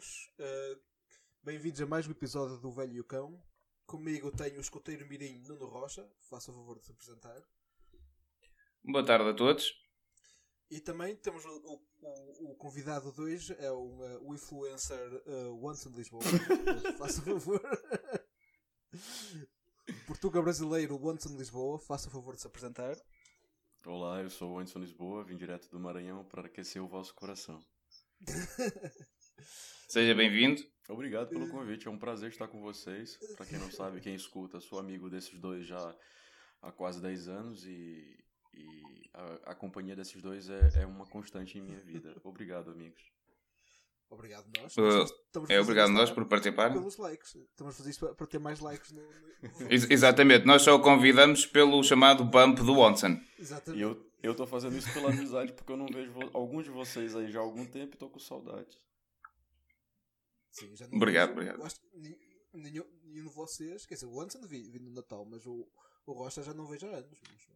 Uh, Bem-vindos a mais um episódio do Velho e o Cão. Comigo tenho o escoteiro Mirim Nuno Rocha. Faça o favor de se apresentar. Boa tarde a todos. E também temos o, o, o convidado de hoje, é o, uh, o influencer uh, Once in Lisboa. faça o favor. Portuga brasileiro Once in Lisboa. Faça o favor de se apresentar. Olá, eu sou o Anderson Lisboa, vim direto do Maranhão para aquecer o vosso coração. Seja bem-vindo. Obrigado pelo convite, é um prazer estar com vocês. Para quem não sabe, quem escuta, sou amigo desses dois já há quase 10 anos e, e a, a, companhia desses dois é, é, uma constante em minha vida. Obrigado, amigos. Obrigado nós. Uh, é obrigado nós por participar. Pelos likes. Estamos a fazer isto para ter mais likes no, no... Exatamente, nós só o convidamos pelo chamado bump do Watson. Exatamente. E eu eu estou fazendo isso pela amizade porque eu não vejo alguns de vocês aí já há algum tempo e estou com saudades. Sim, já obrigado, vejo, obrigado. Acho que nenhum, nenhum de vocês, quer dizer, o Watson vi, vi no Natal, mas o, o Rocha já não vejo há anos. Mas,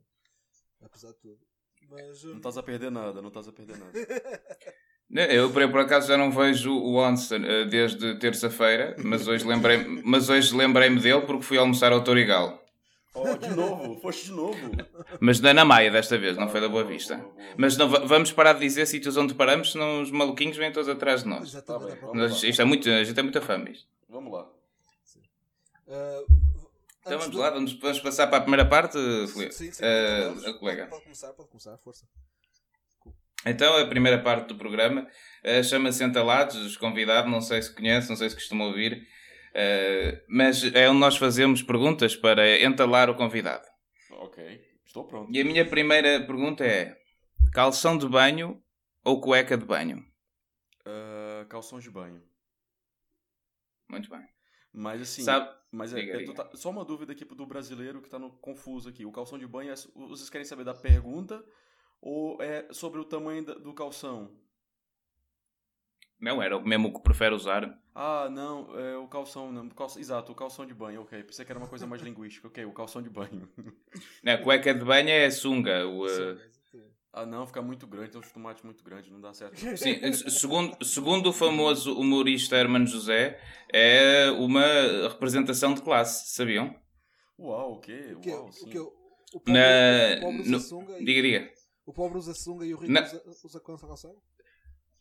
apesar de tudo. Mas, um... Não estás a perder nada, não estás a perder nada. Eu, por acaso, já não vejo o Onsen uh, desde terça-feira, mas hoje lembrei-me lembrei dele porque fui almoçar ao Torigal. Oh, de novo, foste de novo. Mas da Ana Maia desta vez, não foi da Boa Vista. Boa, boa, boa. Mas não, vamos parar de dizer sítios onde paramos, senão os maluquinhos vêm todos atrás de nós. Tá bem, nós isto é muito, a gente é muita fama isto. Vamos lá. Uh, então vamos lá, vamos, vamos passar para a primeira parte, sim, sim, sim, uh, a colega. Pode, começar, pode começar, força. Então, a primeira parte do programa uh, chama-se Entalados, os convidados, não sei se conhece, não sei se costumam ouvir. Uh, mas é onde nós fazemos perguntas para entalar o convidado. Ok, estou pronto. E a minha primeira pergunta é: calção de banho ou cueca de banho? Uh, calções de banho. Muito bem. Mas assim, Sabe... mas é, diga, é diga. Tá, só uma dúvida aqui do brasileiro que está confuso aqui. O calção de banho, é, vocês querem saber da pergunta ou é sobre o tamanho do calção? Não, era o mesmo que prefere usar. Ah, não, é o calção, não, calção, exato, o calção de banho, ok. Pensei que era uma coisa mais linguística, ok, o calção de banho. Não, a cueca de banho é sunga. O, uh... Ah, não, fica muito grande, tem uns tomates muito grandes, não dá certo. Sim, segundo, segundo o famoso humorista Hermano José, é uma representação de classe, sabiam? Uau, o quê? Uau, sim. O quê? O pobre, Na... o pobre usa no... sunga e... Diga, diga. O pobre usa sunga e o rico Na... usa, usa calção?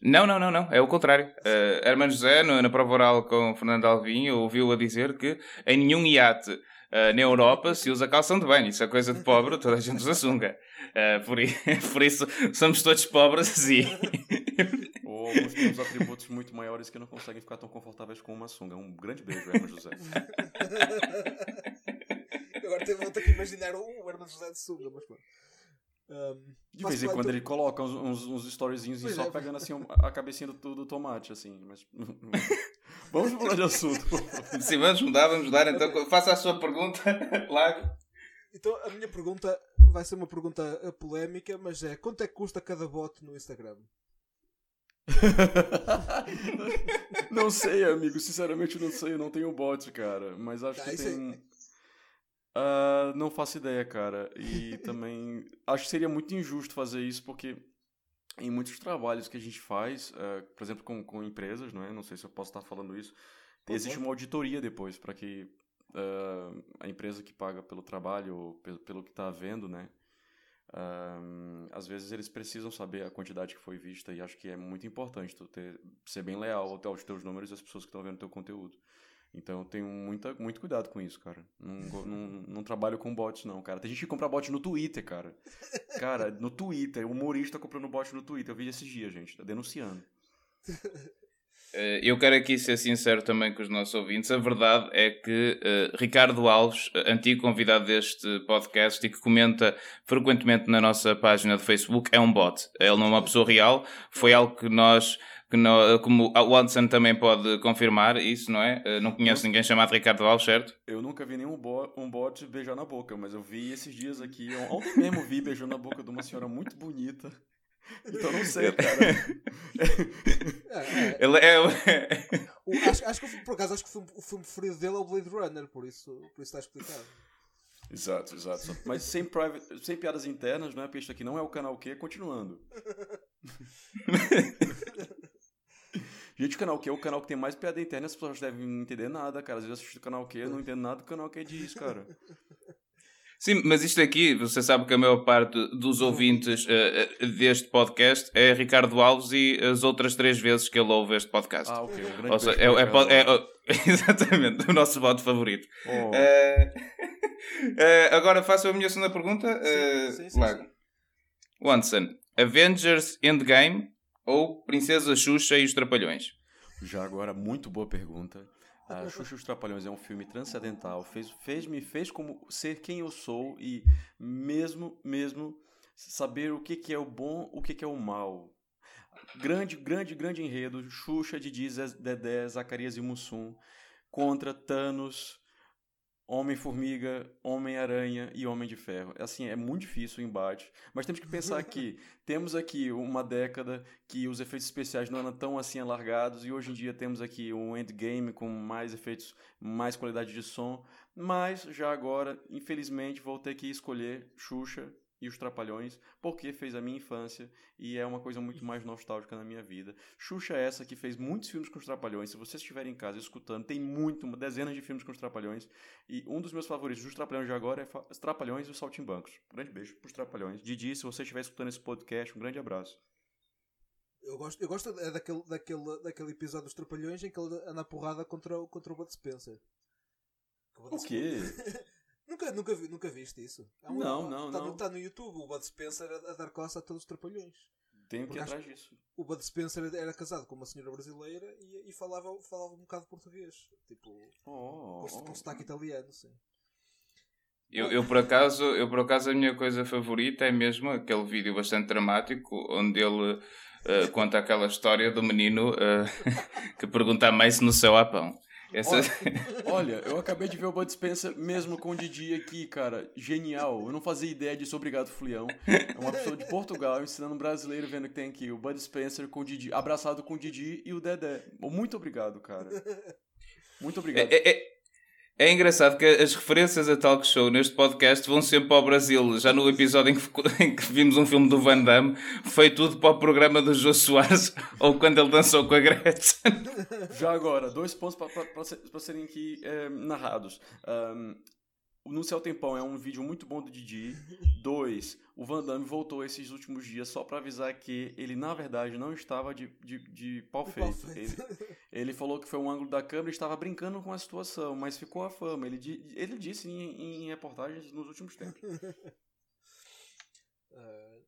Não, não, não, não. É o contrário. Uh, Hermano José, no, na prova oral com Fernando Alvim, ouviu a dizer que em nenhum iate uh, na Europa se usa calção de banho. Isso é coisa de pobre, toda a gente usa sunga. Uh, por, por, isso somos todos pobres assim. Ou alguns temos atributos muito maiores que não conseguem ficar tão confortáveis com uma sunga. Um grande beijo, Hermano José. Agora vou ter que imaginar um Hermano José de sunga, mas pronto. Um, de vez em quando ele coloca uns, uns, uns storyzinhos e só é. pegando assim a cabecinha do, do tomate, assim. Mas... vamos mudar de assunto. Sim, vamos mudar, vamos mudar. Então faça a sua pergunta, Lago. Então a minha pergunta vai ser uma pergunta eh, polémica, mas é quanto é que custa cada bot no Instagram? não sei, amigo. Sinceramente, não sei. Eu não tenho bot, cara. Mas acho tá, que tem. Uh, não faço ideia, cara. E também acho que seria muito injusto fazer isso, porque em muitos trabalhos que a gente faz, uh, por exemplo, com, com empresas, não é? Não sei se eu posso estar falando isso. Por existe uma auditoria depois para que uh, a empresa que paga pelo trabalho, pelo, pelo que está vendo, né? às vezes eles precisam saber a quantidade que foi vista e acho que é muito importante tu ter, ser bem leal aos teus números e às pessoas que estão vendo teu conteúdo. Então eu tenho muita, muito cuidado com isso, cara. Não, não, não trabalho com bots, não, cara. Tem gente que compra bot no Twitter, cara. Cara, no Twitter. O humorista comprando bot no Twitter. Eu vi esses dias, gente. Tá denunciando. Eh, eu quero aqui ser sincero também com os nossos ouvintes. A verdade é que uh, Ricardo Alves, antigo convidado deste podcast e que comenta frequentemente na nossa página de Facebook, é um bot. Ele não é uma pessoa real. Foi algo que nós que não, como o Watson também pode confirmar isso, não é? Eh, não conheço ninguém chamado Ricardo Alves, certo? Eu nunca vi nenhum bo um bot beijar na boca, mas eu vi esses dias aqui, ontem mesmo vi beijando na boca de uma senhora muito bonita. Então não sei, cara. é, é. Ele é. o, acho, acho que por acaso acho que o filme, o filme preferido dele é o Blade Runner, por isso, por isso está explicado. Exato, exato. Mas sem, private, sem piadas internas, né? Porque isto aqui não é o canal Q, continuando. Gente, o canal Q é o canal que tem mais piada interna, as pessoas devem não entender nada, cara. Às vezes eu assisto o canal Q, eu não entendo nada do canal Q diz, cara. Sim, mas isto aqui, você sabe que a maior parte dos ouvintes uh, deste podcast é Ricardo Alves e as outras três vezes que ele ouve este podcast. Ah, ok. Um Ou seja, é, é, é, exatamente o nosso voto favorito. Oh. Uh, agora faço a minha segunda pergunta. Sim, sim, sim, Lago. Watson, Avengers Endgame ou Princesa Xuxa e os Trapalhões? Já agora, muito boa pergunta. A Xuxa e os Trapalhões é um filme transcendental, fez, fez, me fez como ser quem eu sou e mesmo, mesmo saber o que, que é o bom, o que, que é o mal. Grande, grande, grande enredo, Xuxa, Didi, Dedé, Zacarias e Mussum contra Thanos, Homem-Formiga, Homem-Aranha e Homem de Ferro. Assim, é muito difícil o embate, mas temos que pensar que temos aqui uma década que os efeitos especiais não eram tão assim alargados e hoje em dia temos aqui um endgame com mais efeitos, mais qualidade de som, mas já agora, infelizmente, vou ter que escolher Xuxa e os Trapalhões, porque fez a minha infância e é uma coisa muito mais nostálgica na minha vida. Xuxa é essa que fez muitos filmes com os Trapalhões. Se vocês estiverem em casa escutando, tem muito, dezenas de filmes com os Trapalhões. E um dos meus favoritos dos Trapalhões de agora é os Trapalhões e os Saltimbancos. Um grande beijo para os Trapalhões. Didi, se você estiver escutando esse podcast, um grande abraço. Eu gosto, eu gosto é daquele, daquele, daquele episódio dos Trapalhões em que ele anda porrada contra, contra o Bud Spencer. O quê? Nunca, nunca, vi, nunca viste isso? É um, não, não, tá, não. Está no YouTube o Bud Spencer a, a dar costa a todos os trapalhões. Tenho que ir atrás disso. O Bud Spencer era casado com uma senhora brasileira e, e falava, falava um bocado português. Tipo, oh, com, com sotaque italiano, sim. Eu, eu, por acaso, eu por acaso a minha coisa favorita é mesmo aquele vídeo bastante dramático onde ele uh, conta aquela história do menino uh, que pergunta à mãe se no céu há pão. Essa... Olha, olha, eu acabei de ver o Bud Spencer mesmo com o Didi aqui, cara. Genial. Eu não fazia ideia disso. Obrigado, Flião. É uma pessoa de Portugal ensinando um brasileiro vendo que tem aqui o Bud Spencer com o Didi, abraçado com o Didi e o Dedé. Muito obrigado, cara. Muito obrigado. É, é, é engraçado que as referências a talk show neste podcast vão sempre para o Brasil. Já no episódio em que, em que vimos um filme do Van Damme, foi tudo para o programa do Jô Soares ou quando ele dançou com a Gretchen. Já agora, dois pontos para, para, para serem aqui é, narrados. Um, no Céu Tempão é um vídeo muito bom do Didi. Dois, o Van Damme voltou esses últimos dias só para avisar que ele, na verdade, não estava de, de, de pau feito. Ele, ele, falou que foi um ângulo da câmera e estava brincando com a situação, mas ficou a fama. Ele, ele disse em, em reportagens nos últimos tempos. Uh,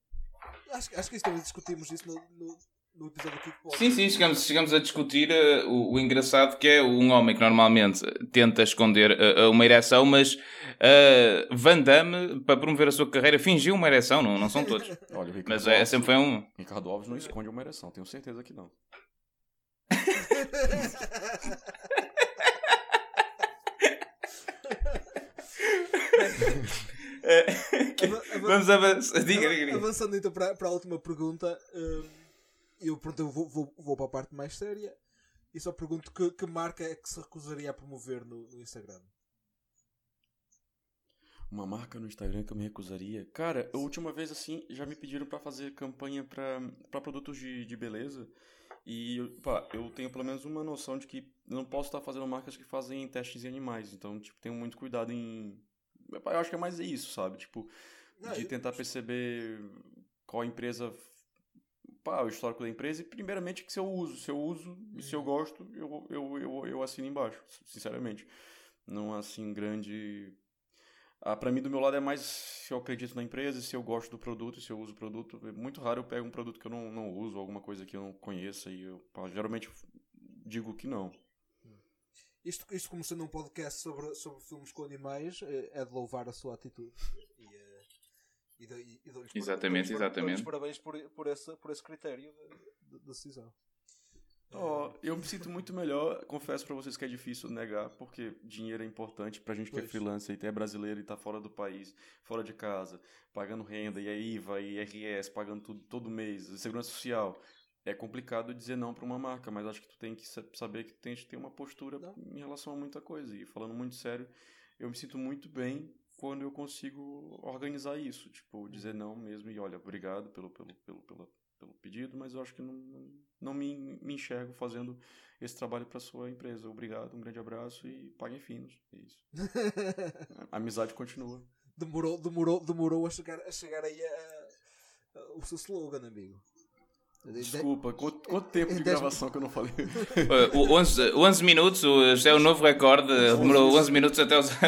acho, acho que também discutimos isso no, no no episódio Kickbox. Sim, sim, chegamos, chegamos a discutir uh, o, o, engraçado que é um homem que normalmente tenta esconder uh, uma ereção, mas uh, Van Damme, para promover a sua carreira, fingiu uma ereção, não, não são todos. Olha, mas é, sempre foi um. Ricardo Alves não esconde uma ereção, tenho certeza que não. Vamos avançar. Diga, diga, diga. Avançando então para, para a última pergunta. Um eu, pronto, eu vou, vou, vou para a parte mais séria e só pergunto que, que marca é que se recusaria a promover no, no Instagram? Uma marca no Instagram que eu me recusaria? Cara, a última vez assim, já me pediram para fazer campanha para produtos de, de beleza. E pá, eu tenho pelo menos uma noção de que não posso estar fazendo marcas que fazem testes em animais. Então, tipo, tenho muito cuidado em. Eu acho que é mais isso, sabe? Tipo, de tentar perceber qual empresa pá, o histórico da empresa e primeiramente que se eu uso, se eu uso e se eu uhum. gosto, eu, eu, eu, eu assino embaixo, sinceramente. Não assim grande... Ah, para mim, do meu lado, é mais se eu acredito na empresa, se eu gosto do produto, se eu uso o produto. É muito raro eu pego um produto que eu não, não uso, alguma coisa que eu não conheça, e eu pá, geralmente digo que não. Isto, isto como sendo um podcast sobre, sobre filmes com animais, é, é de louvar a sua atitude. E, e, e dou exatamente, dou exatamente. Dou parabéns por, por, esse, por esse critério de, de decisão. Oh, eu me sinto muito melhor, confesso para vocês que é difícil negar, porque dinheiro é importante pra gente que é pois. é freelancer e é brasileiro e tá fora do país, fora de casa, pagando renda, e a IVA, e IRS, pagando tudo todo mês, segurança social. É complicado dizer não para uma marca, mas acho que tu tem que saber que tem que ter uma postura não. em relação a muita coisa. E falando muito sério, eu me sinto muito bem quando eu consigo organizar isso, tipo, dizer não mesmo e olha, obrigado pelo, pelo, pelo, pelo, pelo pedido, mas eu acho que não, não me, me enxergo fazendo esse trabalho para sua empresa. Obrigado, um grande abraço e paguem finos. É isso. a amizade continua. Demorou, demorou, demorou a chegar, a chegar aí a, a, o seu slogan, amigo. Desculpa, quanto, quanto tempo de gravação que eu não falei? uh, 11, 11 minutos, é o novo recorde, demorou 11 minutos até usar.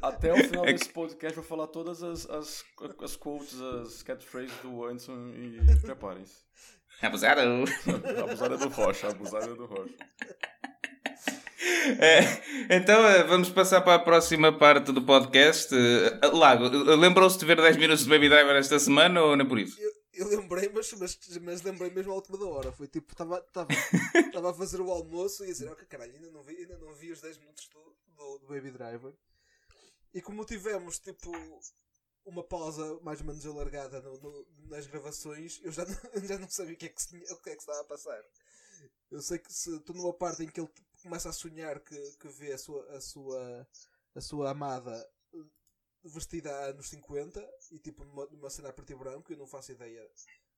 até o final desse podcast vou falar todas as, as, as quotes, as catchphrases do Anderson e preparem-se. Abusada! abusada do Rocha, abusada do Rocha. É, então eh, vamos passar para a próxima parte do podcast. Eh, Lago, lembrou-se de ver 10 minutos de Baby Driver esta semana ou não é por isso? Eu, eu lembrei, mas, mas, mas lembrei mesmo à última da hora. Foi tipo, estava a fazer o almoço e ia dizer: Ok, caralho, ainda não vi, ainda não vi os 10 minutos do, do, do Baby Driver. E como tivemos tipo uma pausa mais ou menos alargada no, no, nas gravações, eu já não, já não sabia o que, é que se, o que é que estava a passar. Eu sei que se estou numa parte em que ele começa a sonhar que, que vê a sua, a sua, a sua amada vestida há anos 50 e tipo numa, numa cena a preto e branco, eu não faço ideia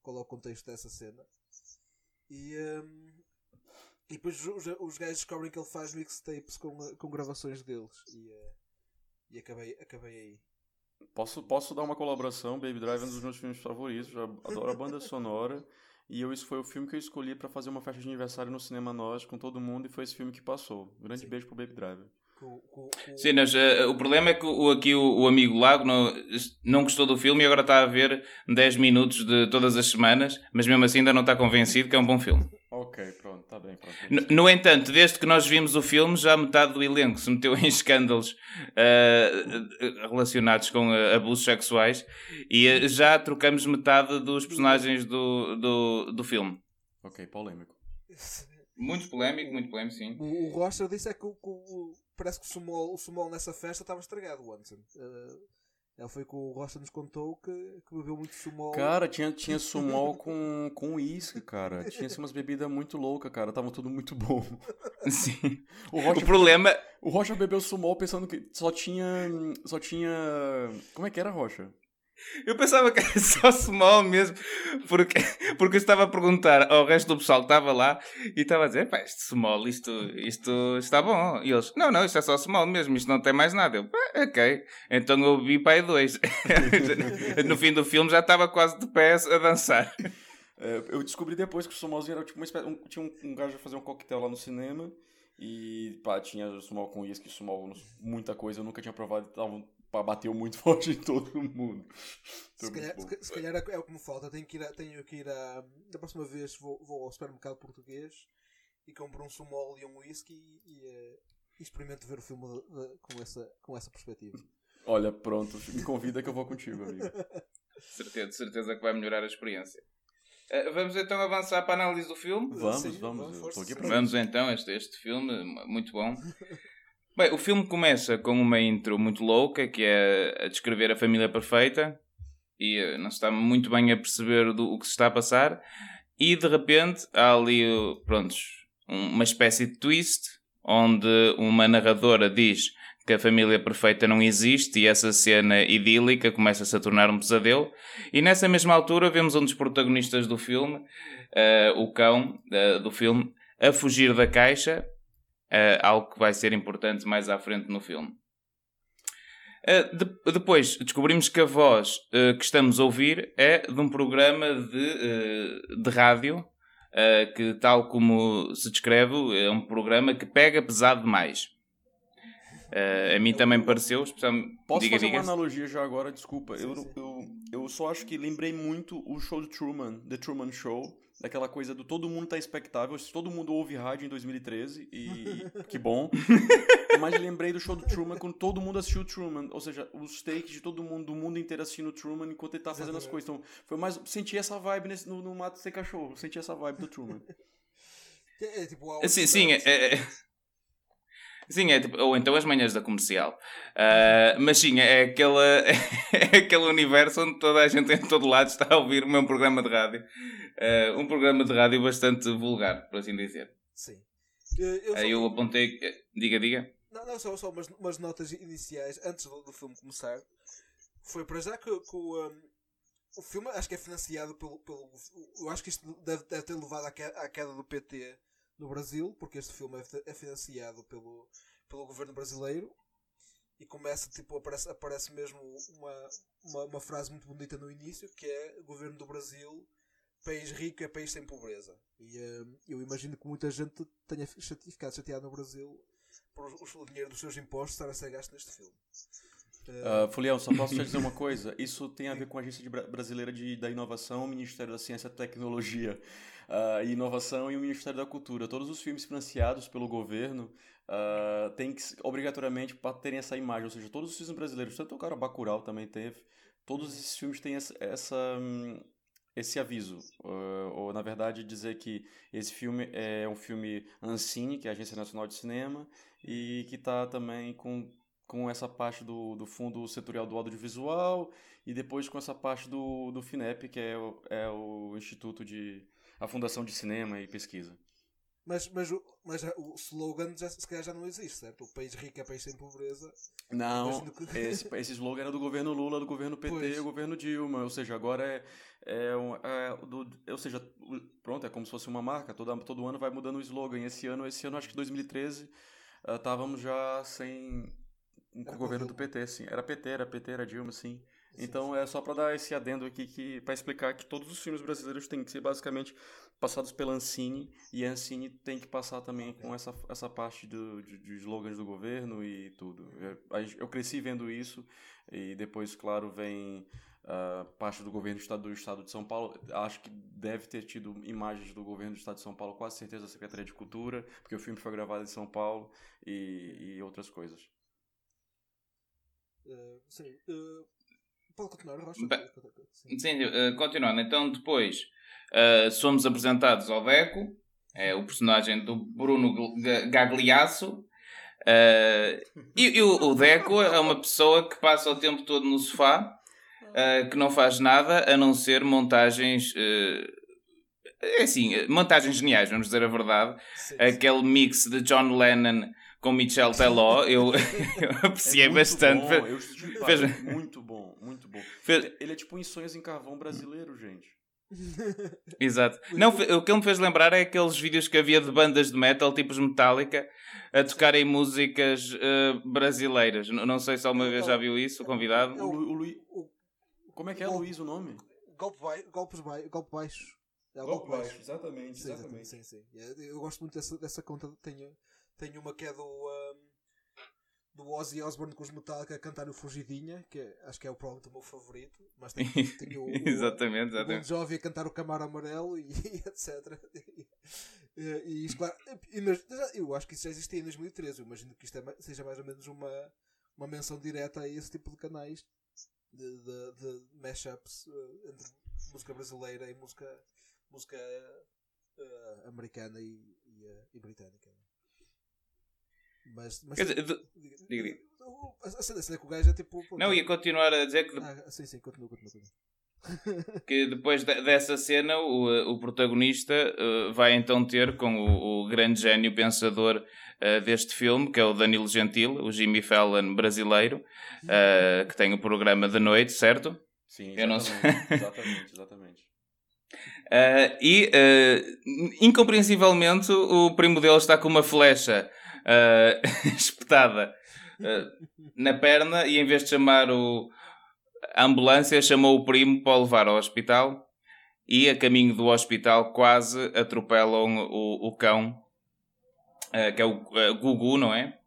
qual é o contexto dessa cena. E, um, e depois os, os gajos descobrem que ele faz mixtapes com, com gravações deles e, uh, e acabei, acabei aí. Posso, posso dar uma colaboração? Baby Drive é um dos meus filmes favoritos. Já adoro a banda sonora. E eu, isso foi o filme que eu escolhi para fazer uma festa de aniversário no cinema nós com todo mundo. E foi esse filme que passou. Grande Sim. beijo pro Baby Driver. Sim, mas, uh, o problema é que o, aqui o, o, amigo Lago não, não gostou do filme e agora está a ver 10 minutos de todas as semanas, mas mesmo assim ainda não está convencido que é um bom filme. Ok, pronto, está bem. Pronto. No, no, entanto, desde que nós vimos o filme, já metade do elenco se meteu em escândalos uh, relacionados com uh, abusos sexuais e uh, já trocamos metade dos personagens do, do, do filme. Ok, polémico. Muito polémico, muito polémico, sim. O, o Rocha disse é que, o, parece que o sumol, o sumol nessa festa estava estragado, Watson. Uh, ele foi que o Rocha nos contou que, que bebeu muito sumol. Cara, tinha, tinha sumol com, com uísque, cara. Tinha assim, umas bebidas muito loucas, cara. Tava tudo muito bom. Sim. O, Rocha, o problema. O Rocha bebeu sumol pensando que só tinha. Só tinha. Como é que era, Rocha? Eu pensava que era só small mesmo, porque, porque eu estava a perguntar ao resto do pessoal que estava lá e estava a dizer: pá, este small, isto, isto está bom. E eles: não, não, isto é só small mesmo, isto não tem mais nada. Eu, ok, então eu vi aí dois. no fim do filme já estava quase de pé a dançar. É, eu descobri depois que o smallzinho era tipo uma espécie. Um, tinha um, um gajo a fazer um coquetel lá no cinema. E pá, tinha small com uísque, small, muita coisa, eu nunca tinha provado, tava bateu muito forte em todo mundo. Se calhar, se, calhar, é o que me falta. Tenho que ir, a, tenho que ir a. Da próxima vez vou, vou ao supermercado português e compro um sumol e um whisky e, e, eh, e experimento ver o filme de, de, com, essa, com essa perspectiva. Olha, pronto, me convida que eu vou contigo, amigo. certeza, certeza que vai melhorar a experiência. Uh, vamos então avançar para a análise do filme? Vamos, Sim, vamos. vamos, vamos então, este, este filme, muito bom. Bem, o filme começa com uma intro muito louca, que é a descrever a família perfeita, e eh, não se está muito bem a perceber do, o que se está a passar, e de repente há ali, prontos, uma espécie de twist, onde uma narradora diz que a família perfeita não existe e essa cena idílica começa-se a tornar um pesadelo. E nessa mesma altura vemos um dos protagonistas do filme, uh, o cão uh, do filme, a fugir da caixa uh, algo que vai ser importante mais à frente no filme. Uh, de, depois descobrimos que a voz uh, que estamos a ouvir é de um programa de, de rádio que, tal como se descreve, é um programa que pega pesado demais. a mim também pareceu, especialmente. Posso diga, fazer diga. uma analogia já agora? Desculpa. Sim, eu, sim. Eu, eu só acho que lembrei muito o show de Truman, The Truman Show daquela coisa do todo mundo tá expectável, todo mundo ouve rádio em 2013 e que bom. Mas lembrei do show do Truman quando todo mundo assistiu o Truman, ou seja, os takes de todo mundo, do mundo inteiro assistindo o Truman enquanto ele tá fazendo as coisas. Então, foi mais senti essa vibe nesse, no, no Mato Sem Cachorro, senti essa vibe do Truman. É, é tipo, sim, sim, é, é, Sim, é tipo, ou então as manhãs da comercial. Uh, mas sim, é, aquele, é aquele universo onde toda a gente em todo lado está a ouvir o meu programa de rádio. Uh, um programa de rádio bastante vulgar, por assim dizer. Sim. Eu, Aí eu apontei. Diga, diga. Não, não, só, só umas, umas notas iniciais antes do, do filme começar. Foi para já que, que o, um, o filme acho que é financiado pelo. pelo eu acho que isto deve, deve ter levado à queda, à queda, do PT no Brasil, porque este filme é, é financiado pelo, pelo governo brasileiro. E começa, tipo, aparece, aparece mesmo uma, uma, uma frase muito bonita no início que é governo do Brasil, país rico é país sem pobreza. E uh, eu imagino que muita gente tenha ficado chateada no Brasil por o dinheiro dos seus impostos estar a ser gasto neste filme. Uh, Fulião, só posso te dizer uma coisa. Isso tem a ver com a Agência Brasileira de, da Inovação, Ministério da Ciência e Tecnologia uh, e Inovação e o Ministério da Cultura. Todos os filmes financiados pelo governo uh, têm que, obrigatoriamente, terem essa imagem. Ou seja, todos os filmes brasileiros, tanto o cara Bacurau também teve, todos esses filmes têm essa, essa hum, esse aviso, uh, ou na verdade dizer que esse filme é um filme Ancine, que é a Agência Nacional de Cinema, e que está também com com essa parte do, do fundo setorial do audiovisual e depois com essa parte do, do FINEP, que é o, é o Instituto de. A Fundação de Cinema e Pesquisa. Mas, mas, mas o slogan já, se calhar já não existe, certo? O país rico é país sem pobreza. Não, que... esse, esse slogan era do governo Lula, do governo PT pois. e do governo Dilma. Ou seja, agora é. é, é do, ou seja, pronto, é como se fosse uma marca. Todo, todo ano vai mudando o slogan. Esse ano, esse ano acho que 2013, estávamos uh, já sem com o governo do PT, sim. Era PT, era PT, era Dilma, sim. Então sim. é só para dar esse adendo aqui que para explicar que todos os filmes brasileiros têm que ser basicamente passados pela Ancine e a Ancine tem que passar também okay. com essa, essa parte do, de, de slogans do governo e tudo. Eu, eu cresci vendo isso e depois, claro, vem uh, parte do governo do estado, do estado de São Paulo. Acho que deve ter tido imagens do governo do estado de São Paulo, quase certeza da Secretaria de Cultura, porque o filme foi gravado em São Paulo e, e outras coisas. Uh, sim. Uh, pode continuar, Rocha? Sim, sim uh, continuando. Então, depois uh, somos apresentados ao Deco, é o personagem do Bruno Gagliasso. e, e o, o, Deco é uma pessoa que passa o tempo todo no sofá, que não faz nada a não ser montagens. é assim, montagens geniais, vamos dizer a verdade. Sim, sim. Aquele mix de John Lennon com Michel Teló, eu, eu apreciei é bastante. Bom, eu Fez... Muito bom, muito bom. Fez... Ele é tipo um Sonhos em Carvão brasileiro, gente. Exato. Não, o que ele me fez lembrar é aqueles vídeos que havia de bandas de metal, tipos Metallica, a tocarem músicas uh, brasileiras. Não, não sei se alguma vez já viu isso, o convidado. O, o, o, como é que é, Golpe, Luís, o nome? Golpe, vai, golpes vai, golpe baixo. É, golpe, golpe baixo, baixo, exatamente. Sim, exatamente. Sim, sim. Eu gosto muito dessa, dessa conta. Tenho, tenho uma que é do, um, do Ozzy Osbourne com os Metallica a cantar o Fugidinha, que é, acho que é o provavelmente o meu favorito. Mas tenho, tenho o, exatamente, o, o Bon Jovi a cantar o Camaro Amarelo e, e etc. E, e isto, claro, eu acho que isso já existia em 2013. Eu imagino que isto é, seja mais ou menos uma, uma menção direta a esse tipo de canais de, de, de mashups uh, entre música brasileira e música, música uh, americana e, e, uh, e britânica. Mas, mas Quer dizer, diga, diga. A cena com o gajo é tipo. Não, ia continuar a dizer que. Ah, sim, sim, continua, continua. continua. que depois de, dessa cena o, o protagonista uh, vai então ter com o, o grande gênio pensador uh, deste filme, que é o Danilo Gentil, o Jimmy Fallon brasileiro, uh, que tem o programa de noite, certo? Sim, exatamente. Eu não sei. exatamente, exatamente. e incompreensivelmente o primo dele está com uma flecha uh, espetada uh, na perna e em vez de chamar o, a ambulância, chamou o primo para o levar ao hospital e a caminho do hospital quase atropelam o, o cão, uh, que é o Gugu, não é?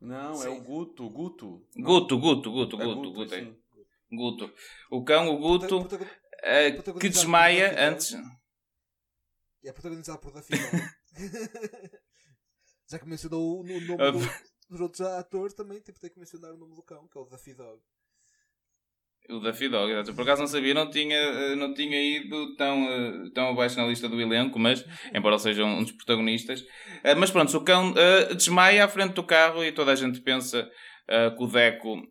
Não, sim. é o Guto, Guto. Guto, Guto, Guto, é Guto, Guto. É. Guto. O cão, o Guto, que desmaia antes. E é protagonizado por Daffy Já que mencionou o nome ah, do, dos outros atores, também tipo, tem que mencionar o nome do cão, que é o Daffy Dog. O Daffy Dog, exato. Por acaso não sabia, não tinha, eh, não tinha ido tão, eh, tão abaixo na lista do elenco, mas, embora ele seja um dos protagonistas. Eh, mas pronto, o cão desmaia à frente do carro e toda a gente pensa que o Deco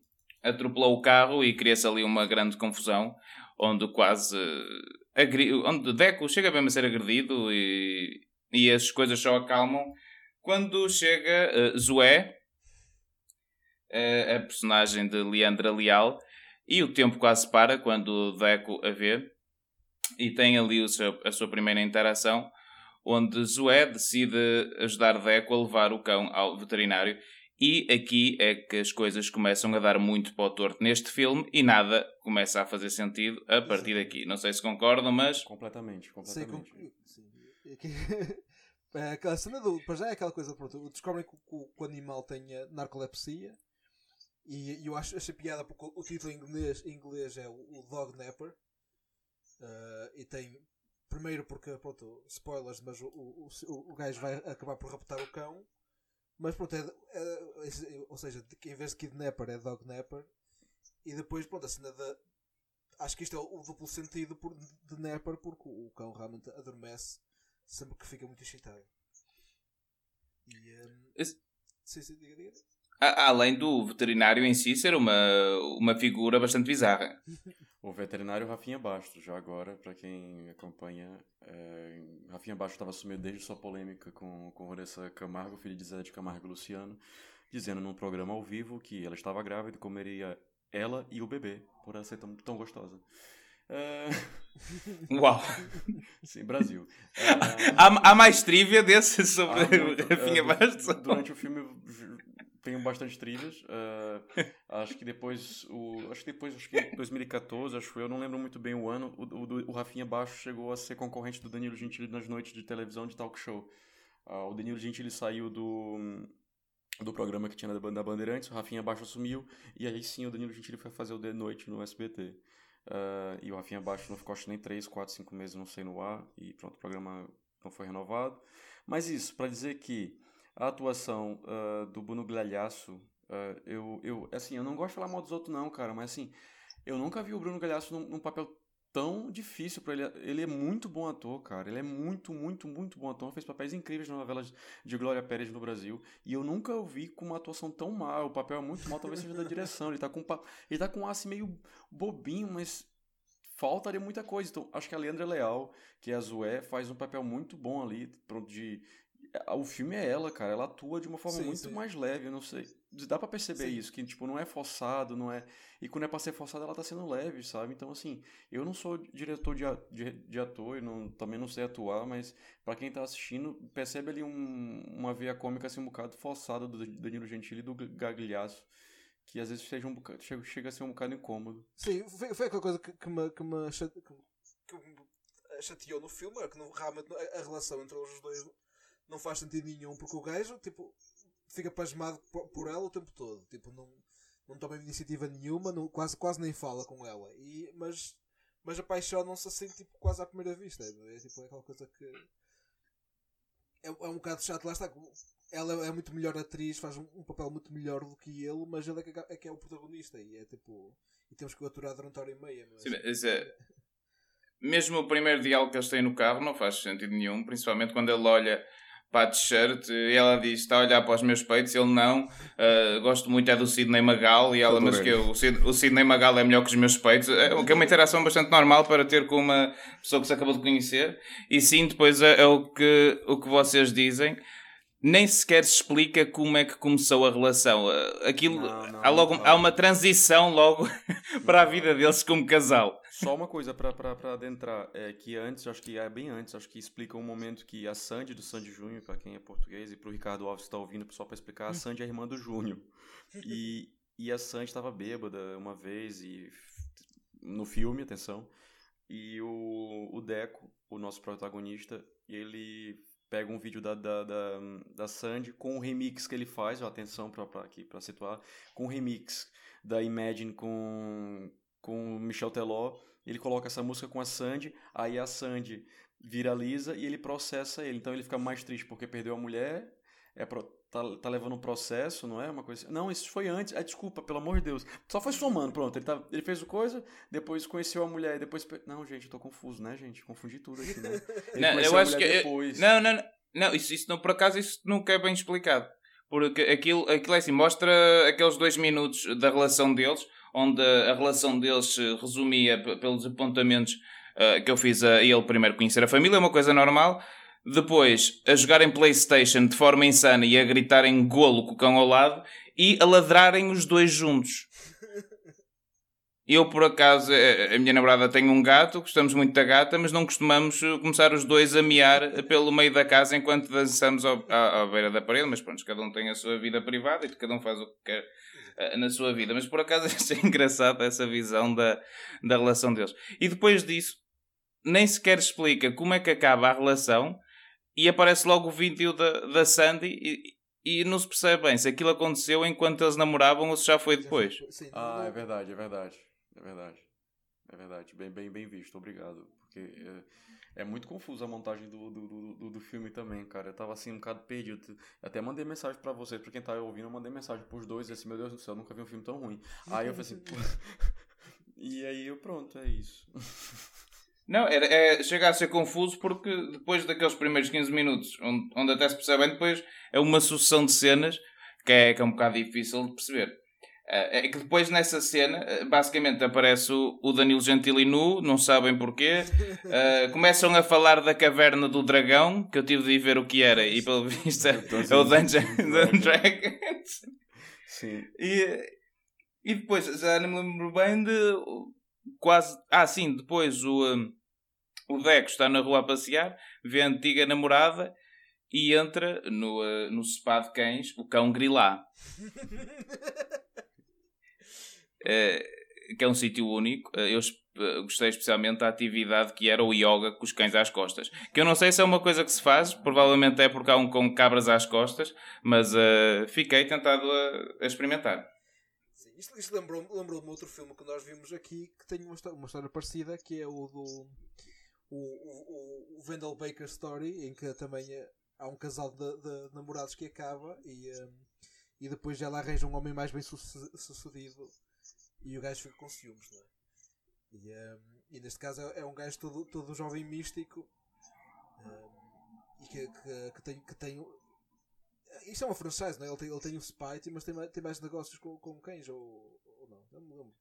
atropelou o carro e cria-se ali uma grande confusão, onde quase. onde Deco chega mesmo a ser agredido e, e as coisas só acalmam quando chega uh, Zoé, uh, a personagem de Leandra Leal, e o tempo quase para quando o Deco a vê e tem ali o seu, a sua primeira interação onde Zoé decide ajudar Deco a levar o cão ao veterinário e aqui é que as coisas começam a dar muito para o torto neste filme e nada começa a fazer sentido a partir daqui. Não sei se concordam, mas. Completamente, completamente. Sim, sim. É aquela cena do. Para já é aquela coisa, pronto, descobrem que o, o animal tem narcolepsia e, e eu acho, achei piada porque o título em inglês, em inglês é o, o Dog Napper uh, e tem. Primeiro porque, pronto, spoilers, mas o, o, o, gajo vai acabar por raptar o cão. Mas pronto, é, é, é, ou seja, em vez de kidnapper é dog napper. E depois, pronto, a cena da. Acho que isto é o, o duplo sentido por, de napper porque o cão realmente adormece sempre que fica muito excitado. E. Um, Esse... Sim, sim, diga, diga. Além do veterinário em si ser uma, uma figura bastante bizarra. o veterinário Rafinha Bastos, já agora, para quem acompanha, é, Rafinha Bastos estava assumindo desde sua polêmica com, com Vanessa Camargo, filho de Zé de Camargo e Luciano, dizendo num programa ao vivo que ela estava grávida e comeria ela e o bebê, por ela ser tão, tão gostosa. Uh... Uau! Sim, Brasil. Uh... Há, há mais trivia desse sobre ah, Rafinha Bastos? Durante o filme tenho bastante trilhas. Uh, acho que depois, o, acho que depois, acho que 2014, acho eu, não lembro muito bem o ano, o, o, o Rafinha Baixo chegou a ser concorrente do Danilo Gentili nas noites de televisão de talk show. Uh, o Danilo Gentili saiu do do programa que tinha da Bandeirantes, o Rafinha Baixo assumiu, e aí sim o Danilo Gentili foi fazer o de noite no SBT. Uh, e o Rafinha Baixo não ficou acho nem 3, 4, 5 meses, não sei, no ar, e pronto, o programa não foi renovado. Mas isso, para dizer que a atuação uh, do Bruno Galhaço, uh, eu, eu, assim, eu não gosto de falar mal dos outros não, cara, mas assim, eu nunca vi o Bruno Galhaço num, num papel tão difícil para ele. Ele é muito bom ator, cara. Ele é muito, muito, muito bom ator. Fez papéis incríveis nas novelas de Glória Pérez no Brasil. E eu nunca o vi com uma atuação tão mal. O papel é muito mal, talvez seja da direção. Ele tá com, ele tá com um aço meio bobinho, mas faltaria muita coisa. Então, acho que a Leandra Leal, que é a Zoé, faz um papel muito bom ali, pronto, de, o filme é ela, cara. Ela atua de uma forma sim, muito sim. mais leve, eu não sei. Dá para perceber sim. isso, que tipo, não é forçado, não é. E quando é pra ser forçado, ela tá sendo leve, sabe? Então, assim, eu não sou diretor de, de, de ator e não, também não sei atuar, mas para quem tá assistindo, percebe ali um, uma veia cômica assim um bocado forçada do Danilo Gentili e do Gagliasso. Que às vezes seja um bocado, chega, chega a ser um bocado incômodo. Sim, foi, foi aquela coisa que, que, me, que, me, que me chateou no filme, é que não, realmente a, a relação entre os dois não faz sentido nenhum, porque o gajo, tipo, fica pasmado por ela o tempo todo. Tipo, não, não toma iniciativa nenhuma, não, quase, quase nem fala com ela. E, mas, mas apaixonam-se assim, tipo, quase à primeira vista. É, é tipo, é aquela coisa que. É, é um bocado chato, lá está. Ela é muito melhor atriz, faz um, um papel muito melhor do que ele, mas ele é que, é que, é o protagonista. E é tipo. E temos que o aturar durante a hora e meia. Mas... Sim, é, mesmo o primeiro diálogo que eles têm no carro não faz sentido nenhum, principalmente quando ele olha para a t-shirt e ela diz está a olhar para os meus peitos. Ele não uh, gosto muito é do Sidney Magal. E ela mas que eu, o Sidney Magal é melhor que os meus peitos. É, que é uma interação bastante normal para ter com uma pessoa que se acabou de conhecer. E sim depois é, é o, que, o que vocês dizem nem sequer se explica como é que começou a relação. Eh, aquilo não, não, há, logo, há uma transição logo para a vida deles como casal. Só uma coisa para adentrar, é que antes, acho que é bem antes, acho que explica um momento que a Sandy do Sandy Júnior, para quem é português, e para o Ricardo Alves está ouvindo, só para explicar, a Sandy é a irmã do Júnior. E, e a Sandy estava bêbada uma vez, e no filme, atenção, e o, o Deco, o nosso protagonista, ele pega um vídeo da, da, da, da Sandy com o remix que ele faz, ó, atenção para aqui para situar, com o remix da Imagine com com Michel Teló, ele coloca essa música com a Sandy, aí a Sandy viraliza e ele processa ele. Então ele fica mais triste porque perdeu a mulher, é pro, tá, tá levando um processo, não é? Uma coisa assim. Não, isso foi antes. Ah, desculpa, pelo amor de Deus. Só foi somando, pronto. Ele, tá, ele fez o coisa, depois conheceu a mulher, depois. Não, gente, eu tô confuso, né, gente? Confundi tudo aqui, né? Ele não, eu acho que. Depois. Não, não, não. Não, isso, isso não, por acaso, isso nunca é bem explicado. Porque aquilo, aquilo é assim, mostra aqueles dois minutos da relação deles onde a relação deles se resumia pelos apontamentos uh, que eu fiz a ele primeiro conhecer a família, uma coisa normal. Depois, a jogarem Playstation de forma insana e a gritarem golo com o cão ao lado e a ladrarem os dois juntos. eu, por acaso, a minha namorada tem um gato, gostamos muito da gata, mas não costumamos começar os dois a miar pelo meio da casa enquanto dançamos ao, à, à, beira da parede. Mas pronto, cada um tem a sua vida privada e cada um faz o que quer uh, na sua vida. Mas por acaso achei engraçado essa visão da, da relação deles. E depois disso, nem sequer explica como é que acaba a relação e aparece logo o vídeo da, da Sandy e, e não se percebe bem se aquilo aconteceu enquanto eles namoravam ou se já foi depois. Ah, é verdade, é verdade. É verdade. É verdade. Bem, bem, bem visto, obrigado. Porque é, é muito confuso a montagem do, do, do, do, filme também, cara. Eu tava assim um bocado perdido. Até mandei mensagem para vocês, pra quem tá ouvindo, eu mandei mensagem pros dois e assim, meu Deus do céu, nunca vi um filme tão ruim. Aí eu falei assim, e aí eu pronto, é isso. Não, era, é, chega a ser confuso porque depois daqueles primeiros 15 minutos, onde, onde até se percebem, depois é uma sucessão de cenas que é, que é um bocado difícil de perceber. Eh, é que depois nessa cena, eh, basicamente aparece o, o Danilo Gentili nu, não sabem porquê. Uh, começam a falar da caverna do dragão, que eu tive de ir ver o que era, e pelo visto é, é o Dungeons Dragons. Sim. E, e depois, já não me lembro bem de quase. Ah, sim, depois o, um, o Deco está na rua a passear, vê a antiga namorada e entra no, uh, no spa de cães o cão Grilá. uh, que é um sítio único. Uh, eu gostei especialmente da atividade que era o yoga com os cães às costas. Que eu não sei se é uma coisa que se faz, provavelmente é porque há um com cabras às costas, mas fiquei tentado a, a experimentar. Sim, isto, isto lembrou-me lembrou outro filme que nós vimos aqui que tem uma uma história parecida, que é o do o, o, o Vendel Baker Story, em que também há um casal de, de namorados que acaba e, um, e depois ela arranja um homem mais bem sucedido e o gajo fica com ciúmes, não é? E, um, e neste caso é, é, um gajo todo, todo jovem místico um, e que, que, que, tem, que tem. Isto é uma franchise, não é? Ele tem, ele tem o Spite, mas tem, tem mais negócios com, com cães ou, ou não? Não lembro.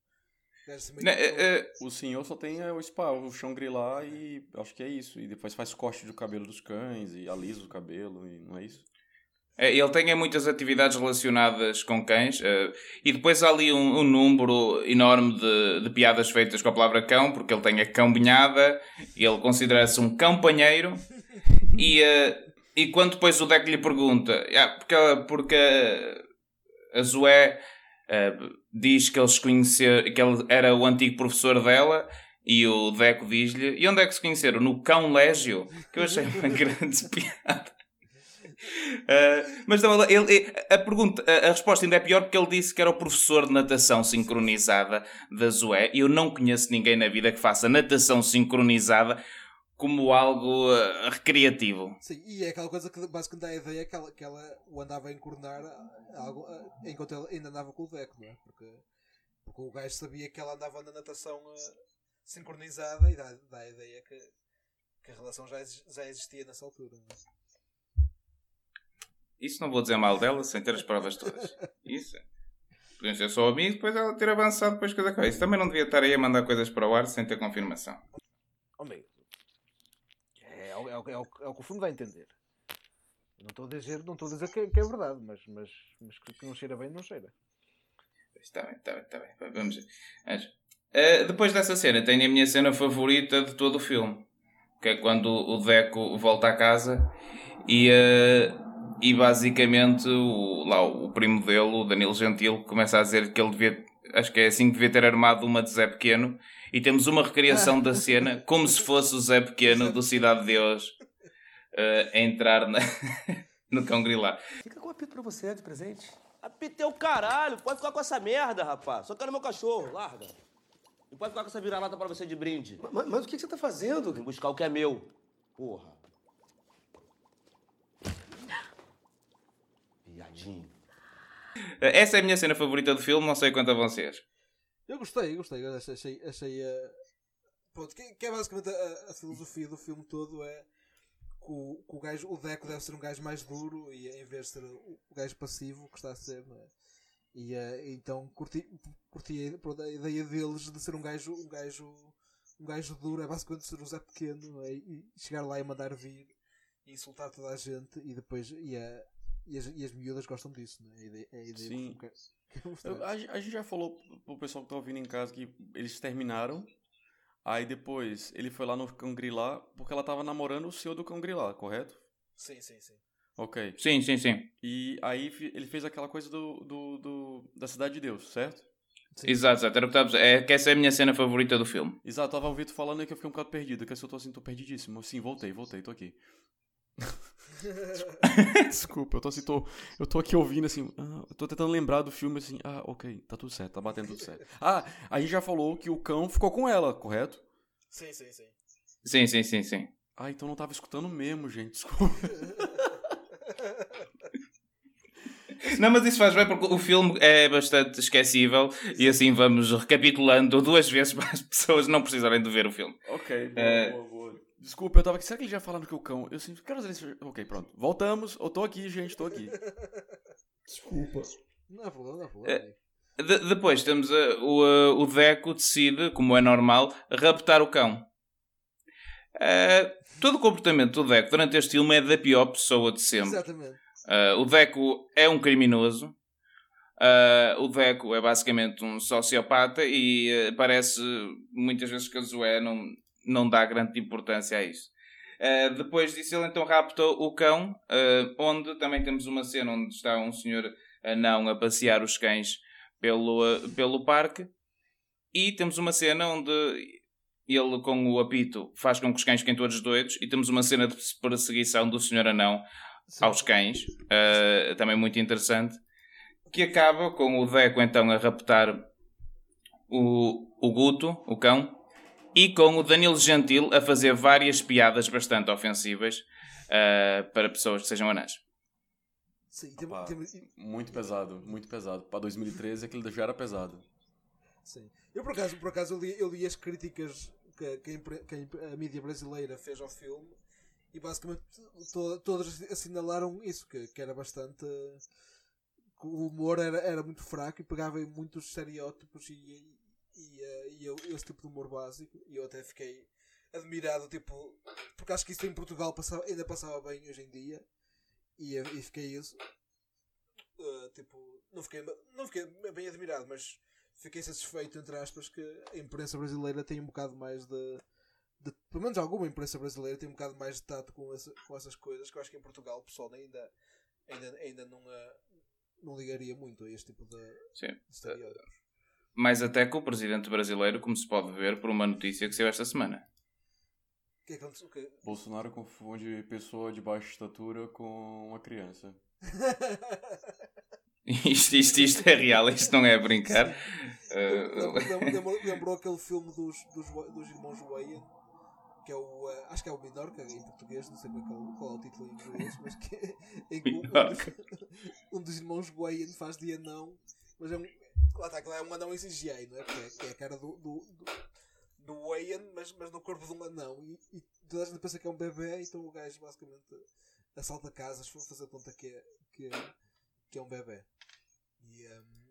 Não, é, é, o senhor só tem o spa, o Shangri-La e acho que é isso. E depois faz corte do cabelo dos cães e alisa o cabelo, e não é isso? É, ele tem muitas atividades relacionadas com cães uh, e depois há ali um, um número enorme de, de, piadas feitas com a palavra cão, porque ele tem a cãobinhada, ele considera-se um cão-panheiro e, uh, e quando depois o Deck lhe pergunta, ah, porque, porque a Zoé uh, diz que eles conheceram, que ele era o antigo professor dela e o Deco diz-lhe, e onde é que se conheceram? No Cão Légio, que eu achei uma grande piada. Uh, mas não, ele, a, pergunta, a, a, resposta ainda é pior porque ele disse que era o professor de natação sincronizada da Zoé. Eu não conheço ninguém na vida que faça natação sincronizada como algo uh, recreativo. Sim, e é aquela coisa que basicamente dá a ideia que ela, que ela o andava a encornar algo, uh, enquanto ele ainda andava com o Deco, não é? Porque, porque o gajo sabia que ela andava na natação sincronizada e dá, dá a ideia que, que a relação já, já existia nessa altura. Não é? Isso não vou dizer mal dela sem ter as provas todas. Isso. Podiam ser só amigos, depois ela ter avançado depois coisa com isso. Também não devia estar aí a mandar coisas para o ar sem ter confirmação. Homem, é, é, é, é, o, é o que o fundo vai entender. Não estou a dizer, não estou a dizer que, é, que é verdade, mas, mas, mas que não cheira bem, não cheira. Está bem, está bem, está bem. Vamos ver. Uh, depois dessa cena, tenho a minha cena favorita de todo o filme. Que é quando o Deco volta a casa e, uh, e basicamente o, lá, o primo dele, o Danilo Gentil, começa a dizer que ele devia, acho que é assim que devia ter armado uma de Zé Pequeno, e temos uma recriação da cena como se fosse o Zé Pequeno do Cidade de Deus uh, a entrar na, no cão grilar. Fica com um apito pra você de presente. Apito é o caralho, pode ficar com essa merda, rapaz. Só quero meu cachorro, larga. Não pode ficar com essa vira-lata pra você de brinde. Mas, mas o que você tá fazendo? Vim buscar o que é meu. Porra. Essa é a minha cena favorita do filme, não sei quanto a vocês. Eu gostei, gostei. Achei. achei uh... Pronto, que, que, é basicamente a, a, filosofia do filme todo é que o, que o, gajo, o Deco deve ser um gajo mais duro e em vez de ser o, gajo passivo que está a ser, é? E uh, então curti, curti a, a, ideia deles de ser um gajo, um gajo, um gajo duro, é basicamente ser o Zé Pequeno é? e chegar lá e mandar vir e insultar toda a gente e depois e, uh, e, as, e as miúdas gostam disso, né? a ideia, a ideia Sim. que Eu- a, a gente já falou pro pessoal que tá ouvindo em casa que eles terminaram. Aí depois ele foi lá no Cangri-Lá porque ela tava namorando o senhor do Cangri-Lá, correto? Sim, sim, sim. Ok. Sim, sim, sim. E aí ele fez aquela coisa do, do, do- da Cidade de Deus, certo? Sim. Exato, exato. Era o que estava a dizer. É que essa é a minha cena favorita do filme. Exato, tava o Vitor falando aí que eu fiquei um bocado perdido, que eu tô assim, tô perdidíssimo. Sim, voltei, voltei, tô aqui. Desculpa, eu tô assim, tô, eu tô aqui ouvindo assim, ah, eu tô tentando lembrar do filme assim, ah, ok, tá tudo certo, tá batendo tudo certo. Ah, a gente já falou que o cão ficou com ela, correto? Sim, sim, sim. Sim, sim, sim, sim. Ah, então não tava escutando mesmo, gente, desculpa. Não, mas isso faz bem porque o filme é bastante esquecível e assim vamos recapitulando duas vezes para as pessoas não precisarem de ver o filme. ok, boa, É. boa, boa. Desculpa, eu tava aqui, será que ele já falando que o cão... Eu assim, quero isso... Ok, pronto, voltamos, eu tô aqui, gente, tô aqui. Desculpa. Não há problema, não há problema. De- depois temos uh, o, uh, o Deco decide, como é normal, raptar o cão. Uh, todo o comportamento do Deco durante este filme é da pior pessoa de sempre. Exatamente. Uh, o Deco é um criminoso. Uh, o Deco é basicamente um sociopata e uh, parece muitas vezes que a Zoé não, não dá grande importância a isso. Uh, depois disso, ele então rapta o cão, uh, onde também temos uma cena onde está um senhor anão a passear os cães pelo, uh, pelo parque. E temos uma cena onde ele, com o apito, faz com que os cães fiquem todos doidos. E temos uma cena de perseguição do senhor anão aos cães, também muito interessante, que acaba com o Deco então a raptar o, o Guto, o cão, e com o Danilo Gentil a fazer várias piadas bastante ofensivas uh, para pessoas que sejam anãs. Sim, tem, Pá, tem- muito pesado, muito pesado. Pra 2013 aquilo já era pesado. sim. Eu por acaso, por acaso eu, li, eu li as críticas que, que a, que a mídia brasileira fez ao filme e basicamente to, todas assinalaram isso, que, que era bastante. que o humor era, era muito fraco e pegava em muitos estereótipos e, e, eh, e eu- esse tipo de humor básico. E eu até fiquei admirado, tipo, porque acho que isso em Portugal passava, ainda passava bem hoje em dia e, eh, e fiquei isso. Uh, tipo, não fiquei, não fiquei bem admirado, mas fiquei satisfeito, entre aspas, que a imprensa brasileira tem um bocado mais de, de- Pelo menos alguma imprensa brasileira tem um bocado mais de tato com, essa- com essas coisas, que eu acho que em Portugal o pessoal ainda, ainda, ainda não, não ligaria muito a este tipo de, Sim. de estereótipos. Mais até que o presidente brasileiro, como se pode ver por uma notícia que saiu esta semana. O que é que? Bolsonaro confunde pessoa de baixa estatura com uma criança. Isto, isto, isto é real, isto não é a brincar. Uh, lem- Lembrou, lembrou aquele filme dos, dos, dos irmãos Wayne, que é o. uh, acho que é o Minorca em português, não sei qual é, é qual é o título em inglês, mas que em que um, um dos irmãos Wayne faz de anão, mas é um. Lá está, é um anão em CGI, não é? Que é, que é a cara do, do, do, do Wayne, mas, mas no corpo de um anão. E, e toda a gente pensa que é um bebê, então o gajo basicamente assalta casas, foi fazer conta que é, que é, que é um bebê. E. um,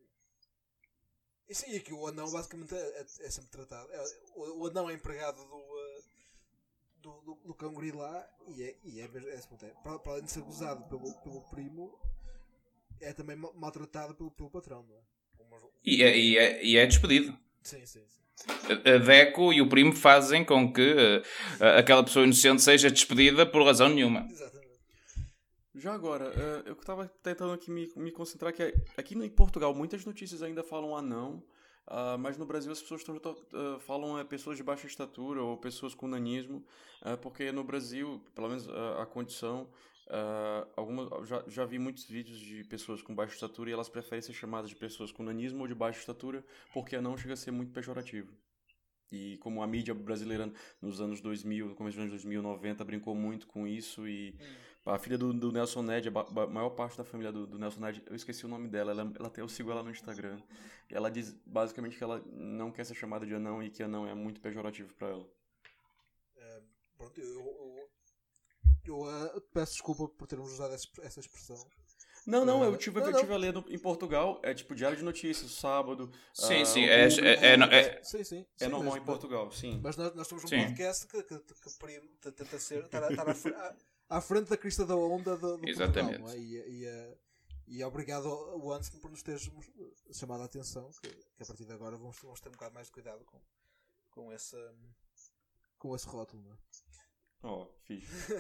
e sim, aqui o anão basicamente é, é- é sempre tratado. é- o, o anão é empregado do, uh, do, do, do lá e é, e é, é, é, para, para além de ser gozado pelo, pelo primo, é também ma- maltratado pelo, pelo patrão, não é? E, é, e, é, e é despedido. Sim, sim, sim. A Deco e o primo fazem com que uh, aquela pessoa inocente seja despedida por razão nenhuma. Exatamente. Já agora, eh, eu estava tentando aqui me, me concentrar que aqui em Portugal muitas notícias ainda falam anão, ah, mas no Brasil as pessoas tão- ah, falam é, pessoas de baixa estatura ou pessoas com nanismo, ah, porque no Brasil, pelo menos a condição, ah, alguma, já, já vi muitos vídeos de pessoas com baixa estatura e elas preferem ser chamadas de pessoas com nanismo ou de baixa estatura porque anão chega a ser muito pejorativo. E como a mídia brasileira nos anos 2000, no começo dos anos 2000, 90, brincou muito com isso e a filha do, do Nelson Ned, a maior parte da família do, do Nelson Ned, eu esqueci o nome dela, ela, ela eu sigo ela no Instagram. E ela diz basicamente que ela não quer ser chamada de anão e que anão é muito pejorativo pra ela. Eh, pronto, eu, eu, eu, uh, peço desculpa por termos usado essa, expressão. Não, não, eu Ah, tive, não, eu não. tive a ler no- em Portugal, é tipo diário de notícias, sábado. Sim, ah, sim, é- é- é- não- é- Sim, sim. é sim, normal mas- em Portugal, sim. Mas nós, nós temos um Sim. podcast que, que, que, tenta ser, estar, a- estar a, à frente da crista da onda do, do Exatamente. Portugal, não é? e, e, eh, e obrigado ao Anderson por nos teres chamado a atenção que, que a partir de agora vamos, vamos ter um bocado mais de cuidado com, com, esse, com esse rótulo. Não é? Oh, fixe.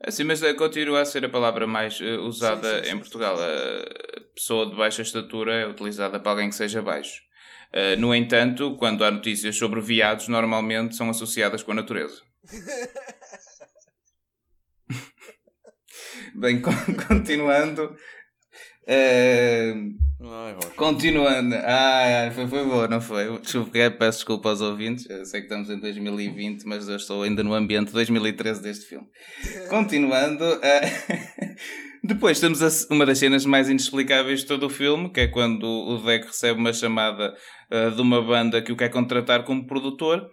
É, sim, mas continua a ser a palavra mais eh, usada Sim, sim, em sim, Portugal. A pessoa de baixa estatura é utilizada para alguém que seja baixo. Eh, no entanto, quando há notícias sobre viados, normalmente são associadas com a natureza. Bem, con- continuando. eh, Ai. Continuando. Ah, ah, foi, foi boa, não foi? Desculpa, peço desculpa aos ouvintes. Eu sei que estamos em 2020, mas eu estou ainda no ambiente de 2013 deste filme. Continuando. ah, Depois temos uma das cenas mais inexplicáveis de todo o filme, que é quando o Deck recebe uma chamada ah, de uma banda que o quer contratar como produtor.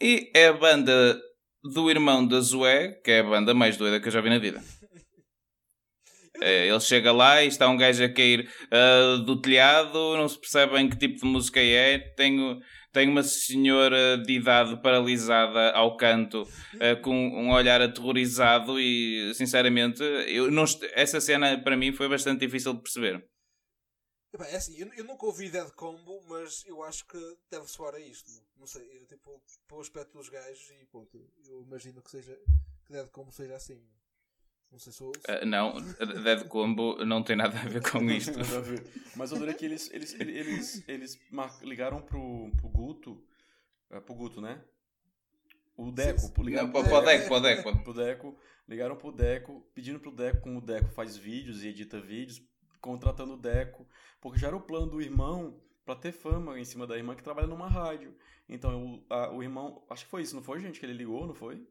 E é a banda do irmão da Zoé, que é a banda mais doida que eu já vi na vida. É, ele chega lá e está um gajo a cair ah, do telhado, não se percebe em que tipo de música é. Tenho, tenho uma senhora de idade paralisada ao canto, ah, com um olhar aterrorizado, e sinceramente, eu não, essa cena para mim foi bastante difícil de perceber. É assim, eu, eu nunca ouvi Dead Combo, mas eu acho que deve soar a isto. Não sei, eu, tipo, pelo aspecto dos gajos e pronto, eu imagino que seja que Dead Combo seja assim. Não sei se eu. se- Ah, não, Dead Combo não tem nada a ver com isto. Nada a ver. Mas eu adorei que eles, eles, eles, eles, ligaram pro, pro Guto. É, pro Guto, né? O Deco. pro- Ligaram Não, pro Pode, pode, pode, pode. pro Deco, ligaram pro Deco, pedindo pro Deco, como o Deco faz vídeos e edita vídeos, contratando o Deco, porque já era o plano do irmão pra ter fama em cima da irmã que trabalha numa rádio. Então o, a- o irmão, acho que foi isso, não foi, gente, que ele ligou, não foi?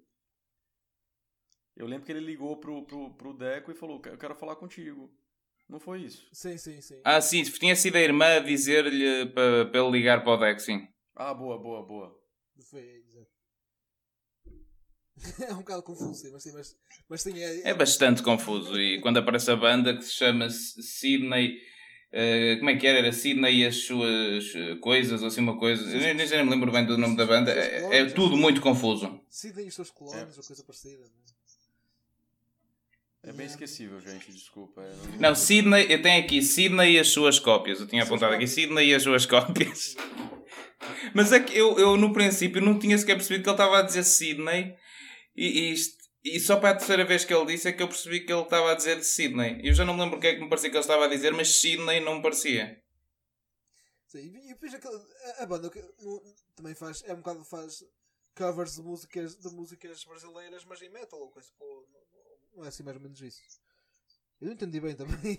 Eu lembro que ele ligou pro, pro, pro Deco e falou: Eu quero falar contigo. Não foi isso? Sim, sim, sim. Ah, sim, tinha sido a irmã a dizer-lhe para, para ele ligar para o Deck, sim. Ah, boa, boa, boa. Foi, exato. é um bocado confuso, sim, mas sim, mas, mas sim, é, É bastante confuso. E quando aparece a banda que se chama Sidney. eh, como é que era? Era Sidney e as suas eh, coisas, ou assim uma coisa. Eu nem, nem já me lembro bem do nome da banda. É, é tudo muito confuso. Sidney e os seus clones ou coisa parecida. né? É bem esquecível, gente, desculpa. é, Não, Sidney, eu tenho aqui Sidney e as suas cópias. Eu tinha apontado aqui Sidney e as suas cópias. Mas é que eu, eu no princípio não tinha sequer percebido que ele estava a dizer Sidney. E, e, isto- e só para a terceira vez que ele disse é que eu percebi que ele estava a dizer Sidney. Eu já não me lembro o que é que me parecia que ele estava a dizer, mas Sidney não me parecia. Sim, e depois aquela, a, a banda que, no- também faz, é um bocado faz covers de músicas, de músicas brasileiras, mas em metal ou coisa. Ou, não, não é assim mais ou menos isso. Eu não entendi bem também.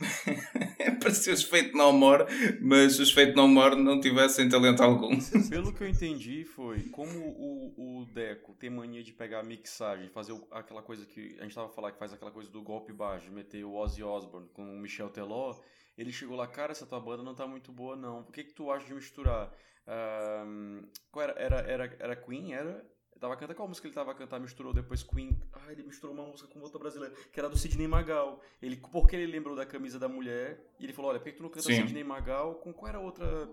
Parecia os Fate No More, mas os Fate No More não tivessem talento algum. Pelo que eu entendi foi, como o, o Deco tem mania de pegar a mixagem, fazer o- aquela coisa que a gente tava falando que faz aquela coisa do golpe baixo, de meter o Ozzy Osbourne com o Michel Teló, ele chegou lá, cara, essa tua banda não tá muito boa não, por que que tu acha de misturar? Ahn, qual era, era, era, era Queen, era? Eu tava cantando qual música ele tava a cantar, misturou depois Queen. Ah, ele misturou uma música com outra brasileira, que era do Sidney Magal. Ele, porque ele lembrou da camisa da mulher, e ele falou: Olha, por que tu não canta Sim. Sidney Magal? Com qual era a outra.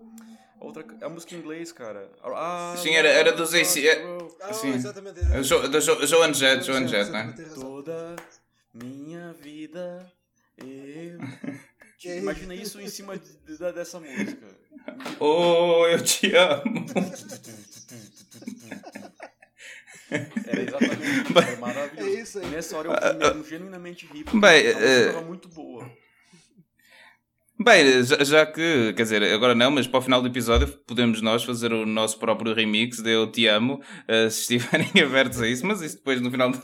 A outra. A música em inglês, cara. Ah, Sim, era- era dos AC roll. Ah, Sim. exatamente. Jo- Da Jo- Joan Jett, Joan Jett, né? Toda minha vida eu. É. Imagina isso em cima de- da- dessa música. Oh, eu te amo. Era exatamente. Era maravilhoso. É isso aí. Nessa hora eu fui mesmo genuinamente rir. Bem, a música eh, muito boa. Bem, já, já que, quer dizer, agora não, mas para o final do episódio podemos nós fazer o nosso próprio remix de Eu Te Amo, eh, se estiverem abertos a isso, mas isso depois no final do.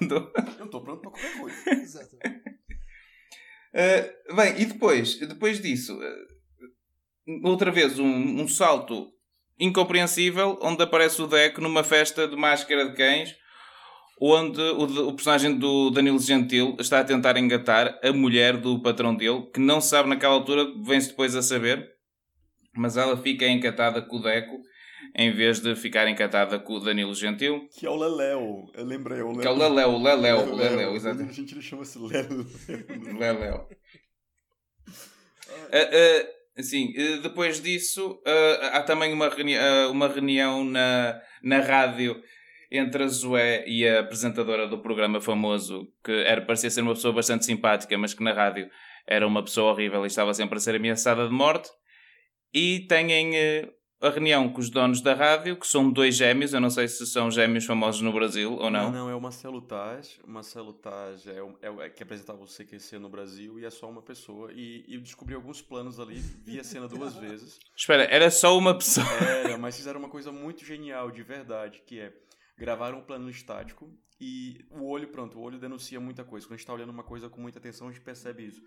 Eu tô pronto pra qualquer coisa. Exato. Eh, bem, e depois, depois disso, eh, outra vez um, um salto incompreensível onde aparece o Deco numa festa de máscara de cães onde o, o personagem do Danilo Gentil está a tentar engatar a mulher do patrão dele, que não se sabe naquela altura, vem-se depois a saber, mas ela fica encatada com o Deco, em vez de ficar encatada com o Danilo Gentil, Que é o Leléo. Eu lembrei, o que é o Leléu, o Leléu. Leléu, A exatamente. gente ele chama-se. Leléu. Ah, ah, assim, eh, depois disso, ah, há também uma, ah, uma reunião na, na rádio entre a Zoé e a apresentadora do programa famoso, que era, parecia ser uma pessoa bastante simpática, mas que na rádio era uma pessoa horrível e estava sempre a ser ameaçada de morte. E têm a reunião com os donos da rádio, que são dois gêmeos, eu não sei se são gêmeos famosos no Brasil ou não. Não, não, é o Marcelo Taj. O Marcelo é, o, é, é que apresentava o CQC no Brasil e é só uma pessoa. E, e descobri alguns planos ali, vi a cena duas vezes. Espera, era só uma pessoa? Era, mas fizeram uma coisa muito genial, de verdade, que é gravar um plano estático e o olho, pronto, o olho denuncia muita coisa. Quando a gente está olhando uma coisa com muita atenção, a gente percebe isso.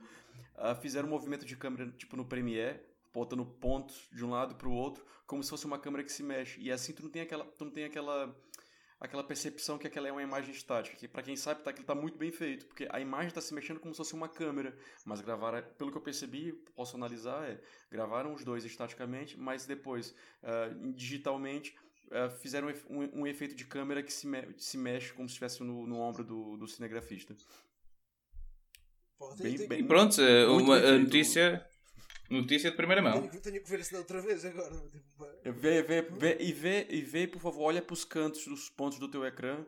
Uh, fizeram um movimento de câmera, tipo no Premiere, botando pontos de um lado para o outro, como se fosse uma câmera que se mexe. E assim tu não tem aquela, tu não tem aquela, aquela percepção que aquela é uma imagem estática. Que para quem sabe, tá, aquilo tá muito bem feito, porque a imagem está se mexendo como se fosse uma câmera. Mas gravaram, pelo que eu percebi, posso analisar, é, gravaram os dois estaticamente, mas depois, uh, digitalmente, uh, fizeram um, um, efeito de câmera que se, me se mexe como se estivesse no, no ombro do, do cinegrafista. bem, bem, pronto, uma notícia Notícia de primeira mão. Tenho, tenho que ver isso outra vez agora. Tipo, vê, vê, vê, e, vê, e vê, por favor, olha para os cantos dos pontos do teu ecrã.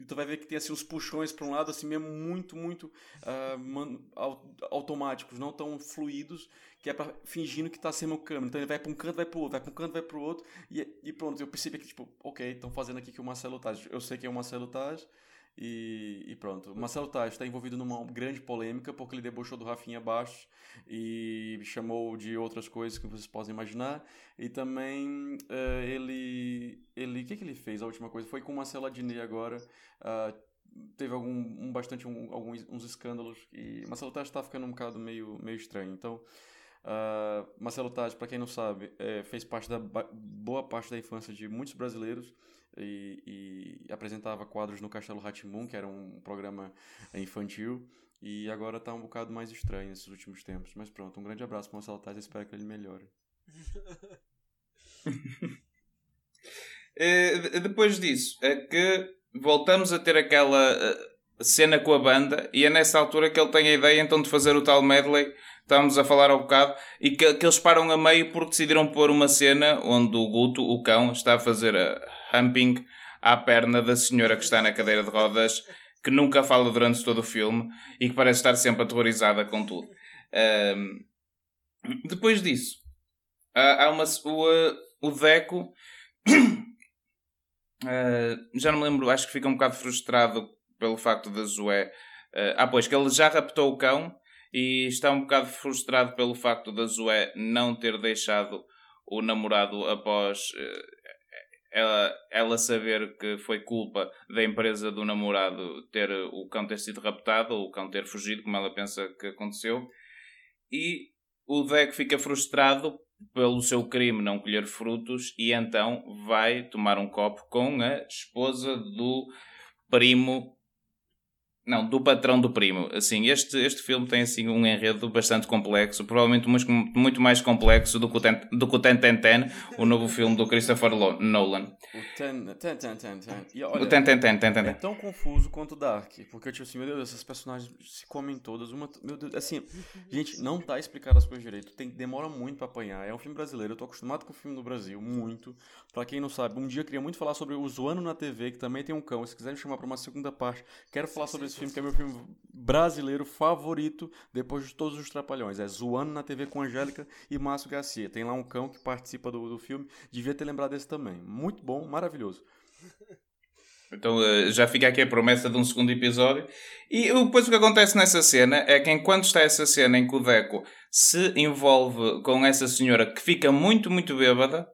E tu vai ver que tem assim uns puxões para um lado, assim mesmo, muito, muito uh, man, automáticos, não tão fluidos, que é para fingindo que está sendo o câmera. Então ele vai para um canto, vai para o outro, vai para um canto, vai para o outro. E, e pronto, eu percebi que, tipo, ok, estão fazendo aqui que o Marcelo Taj. Eu sei que é o Marcelo Taj. E, e, pronto. Marcelo Taj está envolvido numa grande polêmica porque ele debochou do Rafinha Bastos e chamou de outras coisas que vocês podem imaginar. E também uh, ele. ele O que, que ele fez? A última coisa foi com Marcelo Adnet agora. Uh, teve algum um, bastante um, alguns uns escândalos e Marcelo Taj está ficando um bocado meio, meio estranho. Então. Uh, Marcelo Taj, para quem não sabe, é, fez parte da boa parte da infância de muitos brasileiros e, e apresentava quadros no Castelo Ratimbun, que era um programa infantil, e agora está um bocado mais estranho nesses últimos tempos. Mas pronto, um grande abraço para o Marcelo Tais, espero que ele melhore. é, depois disso, é que voltamos a ter aquela uh, cena com a banda, e é nessa altura que ele tem a ideia então de fazer o tal medley estávamos a falar um bocado, e que, que, eles param a meio porque decidiram pôr uma cena onde o Guto, o cão, está a fazer a humping à perna da senhora que está na cadeira de rodas, que nunca fala durante todo o filme e que parece estar sempre aterrorizada com tudo. Um, depois disso, há, uma, o, o Deco. Uh, já não me lembro, acho que fica um bocado frustrado pelo facto da Zoé. Uh, ah, pois, que ele já raptou o cão e está um bocado frustrado pelo facto da Zoé não ter deixado o namorado após uh, ela, ela saber que foi culpa da empresa do namorado ter o cão ter sido raptado ou o cão ter fugido, como ela pensa que aconteceu. E o Deck fica frustrado pelo seu crime não colher frutos e então vai tomar um copo com a esposa do primo não, do patrão do primo. Assim, este, este filme tem assim um enredo bastante complexo, provavelmente muito, muito mais complexo do que o Ten, do que o Ten Ten Ten, o novo filme do Christopher Nolan. O Ten Ten Ten Ten. E, olha, o Ten Ten Ten Ten Ten. É tão confuso quanto Dark, porque eu tipo assim, meu Deus, essas personagens se comem todas, uma, meu Deus, assim, gente, não tá explicado as coisas direito, tem demora muito para apanhar. É um filme brasileiro, eu tô acostumado com o filme do Brasil, muito. Para quem não sabe, um dia eu queria muito falar sobre o Zoano na TV, que também tem um cão. Se quiserem chamar para uma segunda parte, quero falar sobre esse filme que é meu filme brasileiro favorito depois de todos os Trapalhões. É Zoando na TV com Angélica e Márcio Garcia. Tem lá um cão que participa do, do filme. Devia ter lembrado desse também. Muito bom, maravilhoso. Então eh, já fica aqui a promessa de um segundo episódio. E depois o que acontece nessa cena é que enquanto está essa cena em que o Deco se envolve com essa senhora que fica muito, muito bêbada,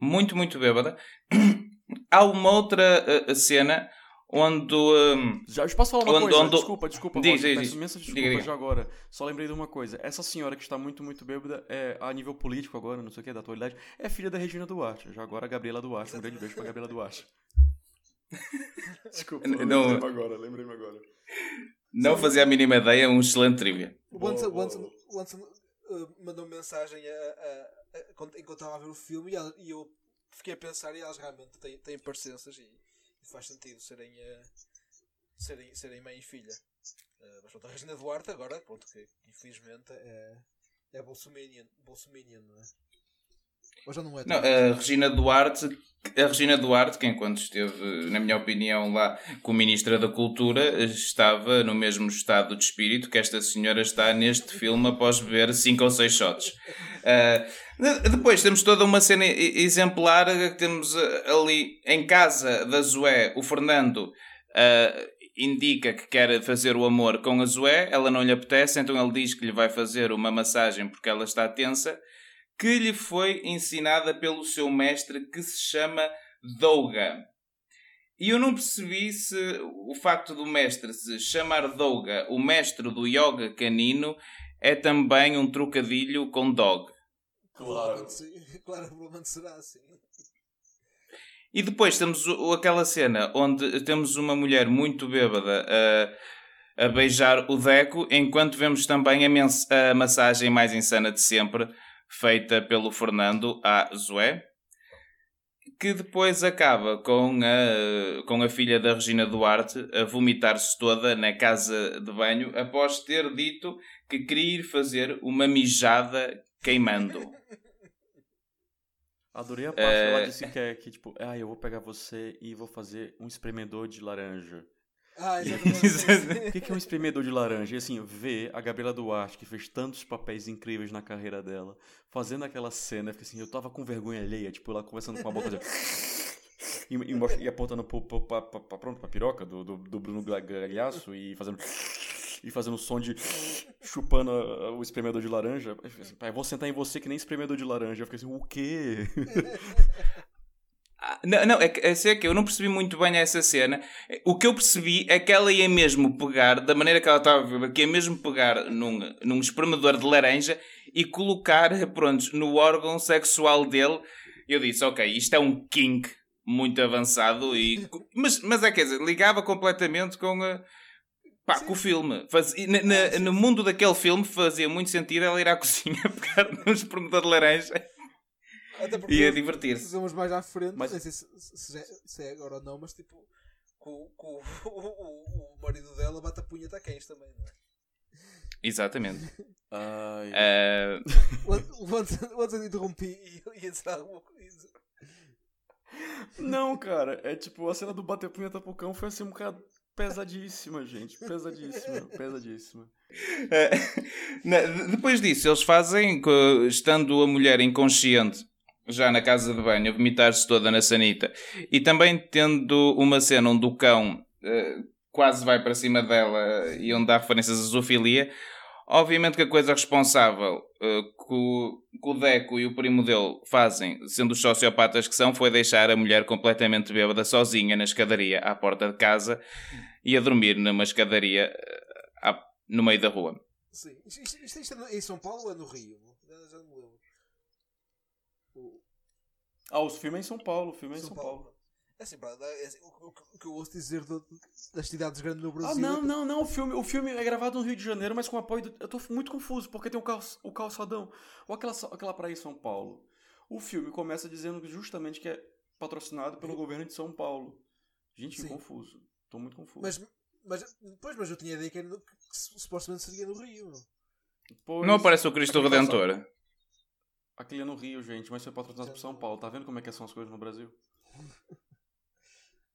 muito, muito bêbada, há uma outra uh, cena onde. Um, já posso falar uma onde, coisa? Onde... Desculpa, desculpa, diz, Roger, diz, peço imensas desculpas diga, já agora. Só lembrei de uma coisa. Essa senhora que está muito, muito bêbada, é, a nível político agora, não sei o que, da atualidade, é filha da Regina Duarte. Já agora a Gabriela Duarte. Um grande beijo pra Gabriela Duarte. desculpa, não, lembrei-me agora, lembrei-me agora. Não fazia a mínima ideia, um excelente trivia. O Anson, uh, mandou mensagem a, a, a, enquanto estava a ver o filme e, ela, e eu fiquei a pensar e elas realmente têm, têm parecenças e faz sentido serem, uh, serem, serem mãe e filha. Uh, mas pronto, a Regina Duarte agora, pronto, que infelizmente é, é bolsominion, bolsominion não é? Ou já não é? Não, a Regina Duarte a Regina Duarte, que enquanto esteve, na minha opinião, lá como Ministra da Cultura, estava no mesmo estado de espírito que esta senhora está neste filme após beber 5 ou 6 shots. Uh, depois temos toda uma cena exemplar que temos ah, ali em casa da Zoé, o Fernando uh, indica que quer fazer o amor com a Zoé, ela não lhe apetece, então ele diz que lhe vai fazer uma massagem porque ela está tensa que lhe foi ensinada pelo seu mestre que se chama Douga. E eu não percebi se o facto do mestre se chamar Douga, o mestre do yoga canino, é também um trocadilho com dog. Claro. Claro, provavelmente será assim. E depois temos aquela cena onde temos uma mulher muito bêbada a, a beijar o Deco, enquanto vemos também a, a massagem mais insana de sempre feita pelo Fernando à Zoé, que depois acaba com a, com a filha da Regina Duarte a vomitar-se toda na casa de banho após ter dito que queria ir fazer uma mijada queimando. Adorei a parte uh... ela disse que é que, tipo, ah, eu vou pegar você e vou fazer um espremedor de laranja. Ah, exatamente. o que é um espremedor de laranja? E assim, ver a Gabriela Duarte, que fez tantos papéis incríveis na carreira dela, fazendo aquela cena, porque assim, eu tava com vergonha alheia, tipo, ela conversando com a boca assim, e, e, e, apontando pro, pro, pra, pra, pra, pronto, pra piroca do, do, do Bruno Galhaço e fazendo e fazendo som de chupando o espremedor de laranja. Assim, pai, vou sentar em você que nem espremedor de laranja. Eu fiquei assim, o quê? Ah, não, não, é é, que eu não percebi muito bem essa cena. O que eu percebi é que ela ia mesmo pegar, da maneira que ela estava a ver, que ia mesmo pegar num, num espremedor de laranja e colocar, pronto, no órgão sexual dele. Eu disse, ok, isto é um kink muito avançado, e, mas, mas é quer dizer, ligava completamente com, a, pá, com o filme. Faz, na, na, no mundo daquele filme fazia muito sentido ela ir à cozinha pegar num espremedor de laranja até porque ia divertir-se. Somos mais à frente, mas... não sei se, se, é, se, é agora ou não, mas tipo, com, com o, o, o, marido dela bate a punheta a cães também, não é? Exatamente. Ai. Uh... Antes eu interrompi e ia dizer alguma coisa. Não, cara, é tipo, a cena do bater punheta pro cão foi assim um bocado pesadíssima, gente. Pesadíssima, pesadíssima. Uh, depois disso, eles fazem, estando a mulher inconsciente já na casa de banho, a vomitar-se toda na sanita. E também tendo uma cena onde o cão uh, quase vai para cima dela e onde há referências à zoofilia. Obviamente que a coisa responsável uh, que, o, que o Deco e o primo dele fazem, sendo os sociopatas que são, foi deixar a mulher completamente bêbada sozinha na escadaria à porta de casa e a dormir numa escadaria uh, no meio da rua. Sim. Isto, isto, isto é em São Paulo ou é no Rio? Já não me lembro. Ah, o filme é em São Paulo. O filme é em São, São Paulo. Paulo. É assim, é assim, o, o, que eu ouço dizer do, das cidades grandes no Brasil. Ah, não, é não, não. O filme, o filme é gravado no Rio de Janeiro, mas com apoio. Do, eu tô muito confuso, porque tem o, cal, o calçadão. Ou aquela, aquela praia em São Paulo. O filme começa dizendo justamente que é patrocinado pelo governo de São Paulo. Gente, confuso. Tô muito confuso. Mas, mas, pois, mas eu tinha a ideia que, era no, que supostamente seria no Rio. Pois, não aparece o Cristo Redentor. Aquele é no Rio, gente, mas foi patrocinado por São Paulo. Tá vendo como é que são as coisas no Brasil?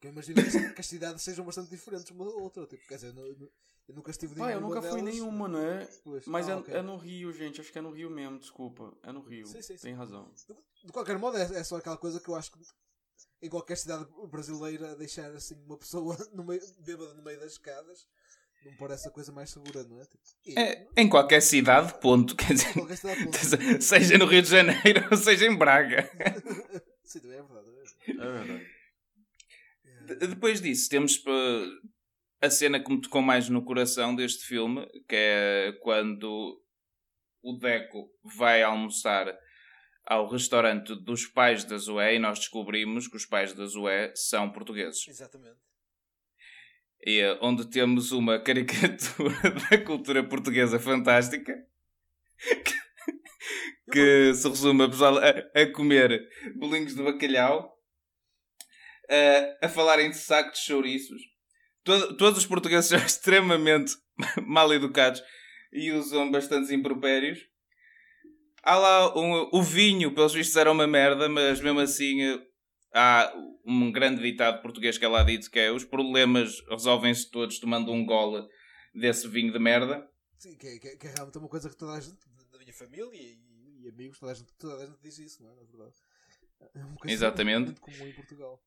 eu imagino que as cidades sejam bastante diferentes uma da outra. Tipo, quer dizer, eu, eu nunca estive Pai, eu nunca fui delas, nenhuma, não é? Pois. Mas ah, é, okay. é, no Rio, gente. Acho que é no Rio mesmo, desculpa. É no Rio. Sim, sim, sim. Tem razão. De, de qualquer modo, é, é, só aquela coisa que eu acho que em qualquer cidade brasileira deixar assim uma pessoa no meio, bêbada no meio das escadas não parece a coisa mais segura, não é? Tipo, e, é em qualquer cidade, ponto. Quer dizer, cidade, ponto. seja no Rio de Janeiro ou seja em Braga. Sim, também é verdade. É verdade. É verdade. depois disso, temos a cena que me tocou mais no coração deste filme, que é quando o Deco vai almoçar ao restaurante dos pais da Zoé e nós descobrimos que os pais da Zoé são portugueses. Exatamente é onde temos uma caricatura da cultura portuguesa fantástica que, que se resume a, pessoal a, a comer bolinhos de bacalhau, a, a falarem de saco de chouriços. Todo, todos os portugueses são extremamente mal educados e usam bastantes impropérios. Há lá um, o vinho, pelos vistos era uma merda, mas mesmo assim eh, há um grande ditado português que é lá dito que é os problemas resolvem-se todos tomando um gole desse vinho de merda. Sim, que, é, que, é, que é realmente uma coisa que toda a gente, da minha família e, e amigos, toda a, gente, toda a gente diz isso, não é? Na verdade. É uma coisa Exatamente. muito comum em Portugal.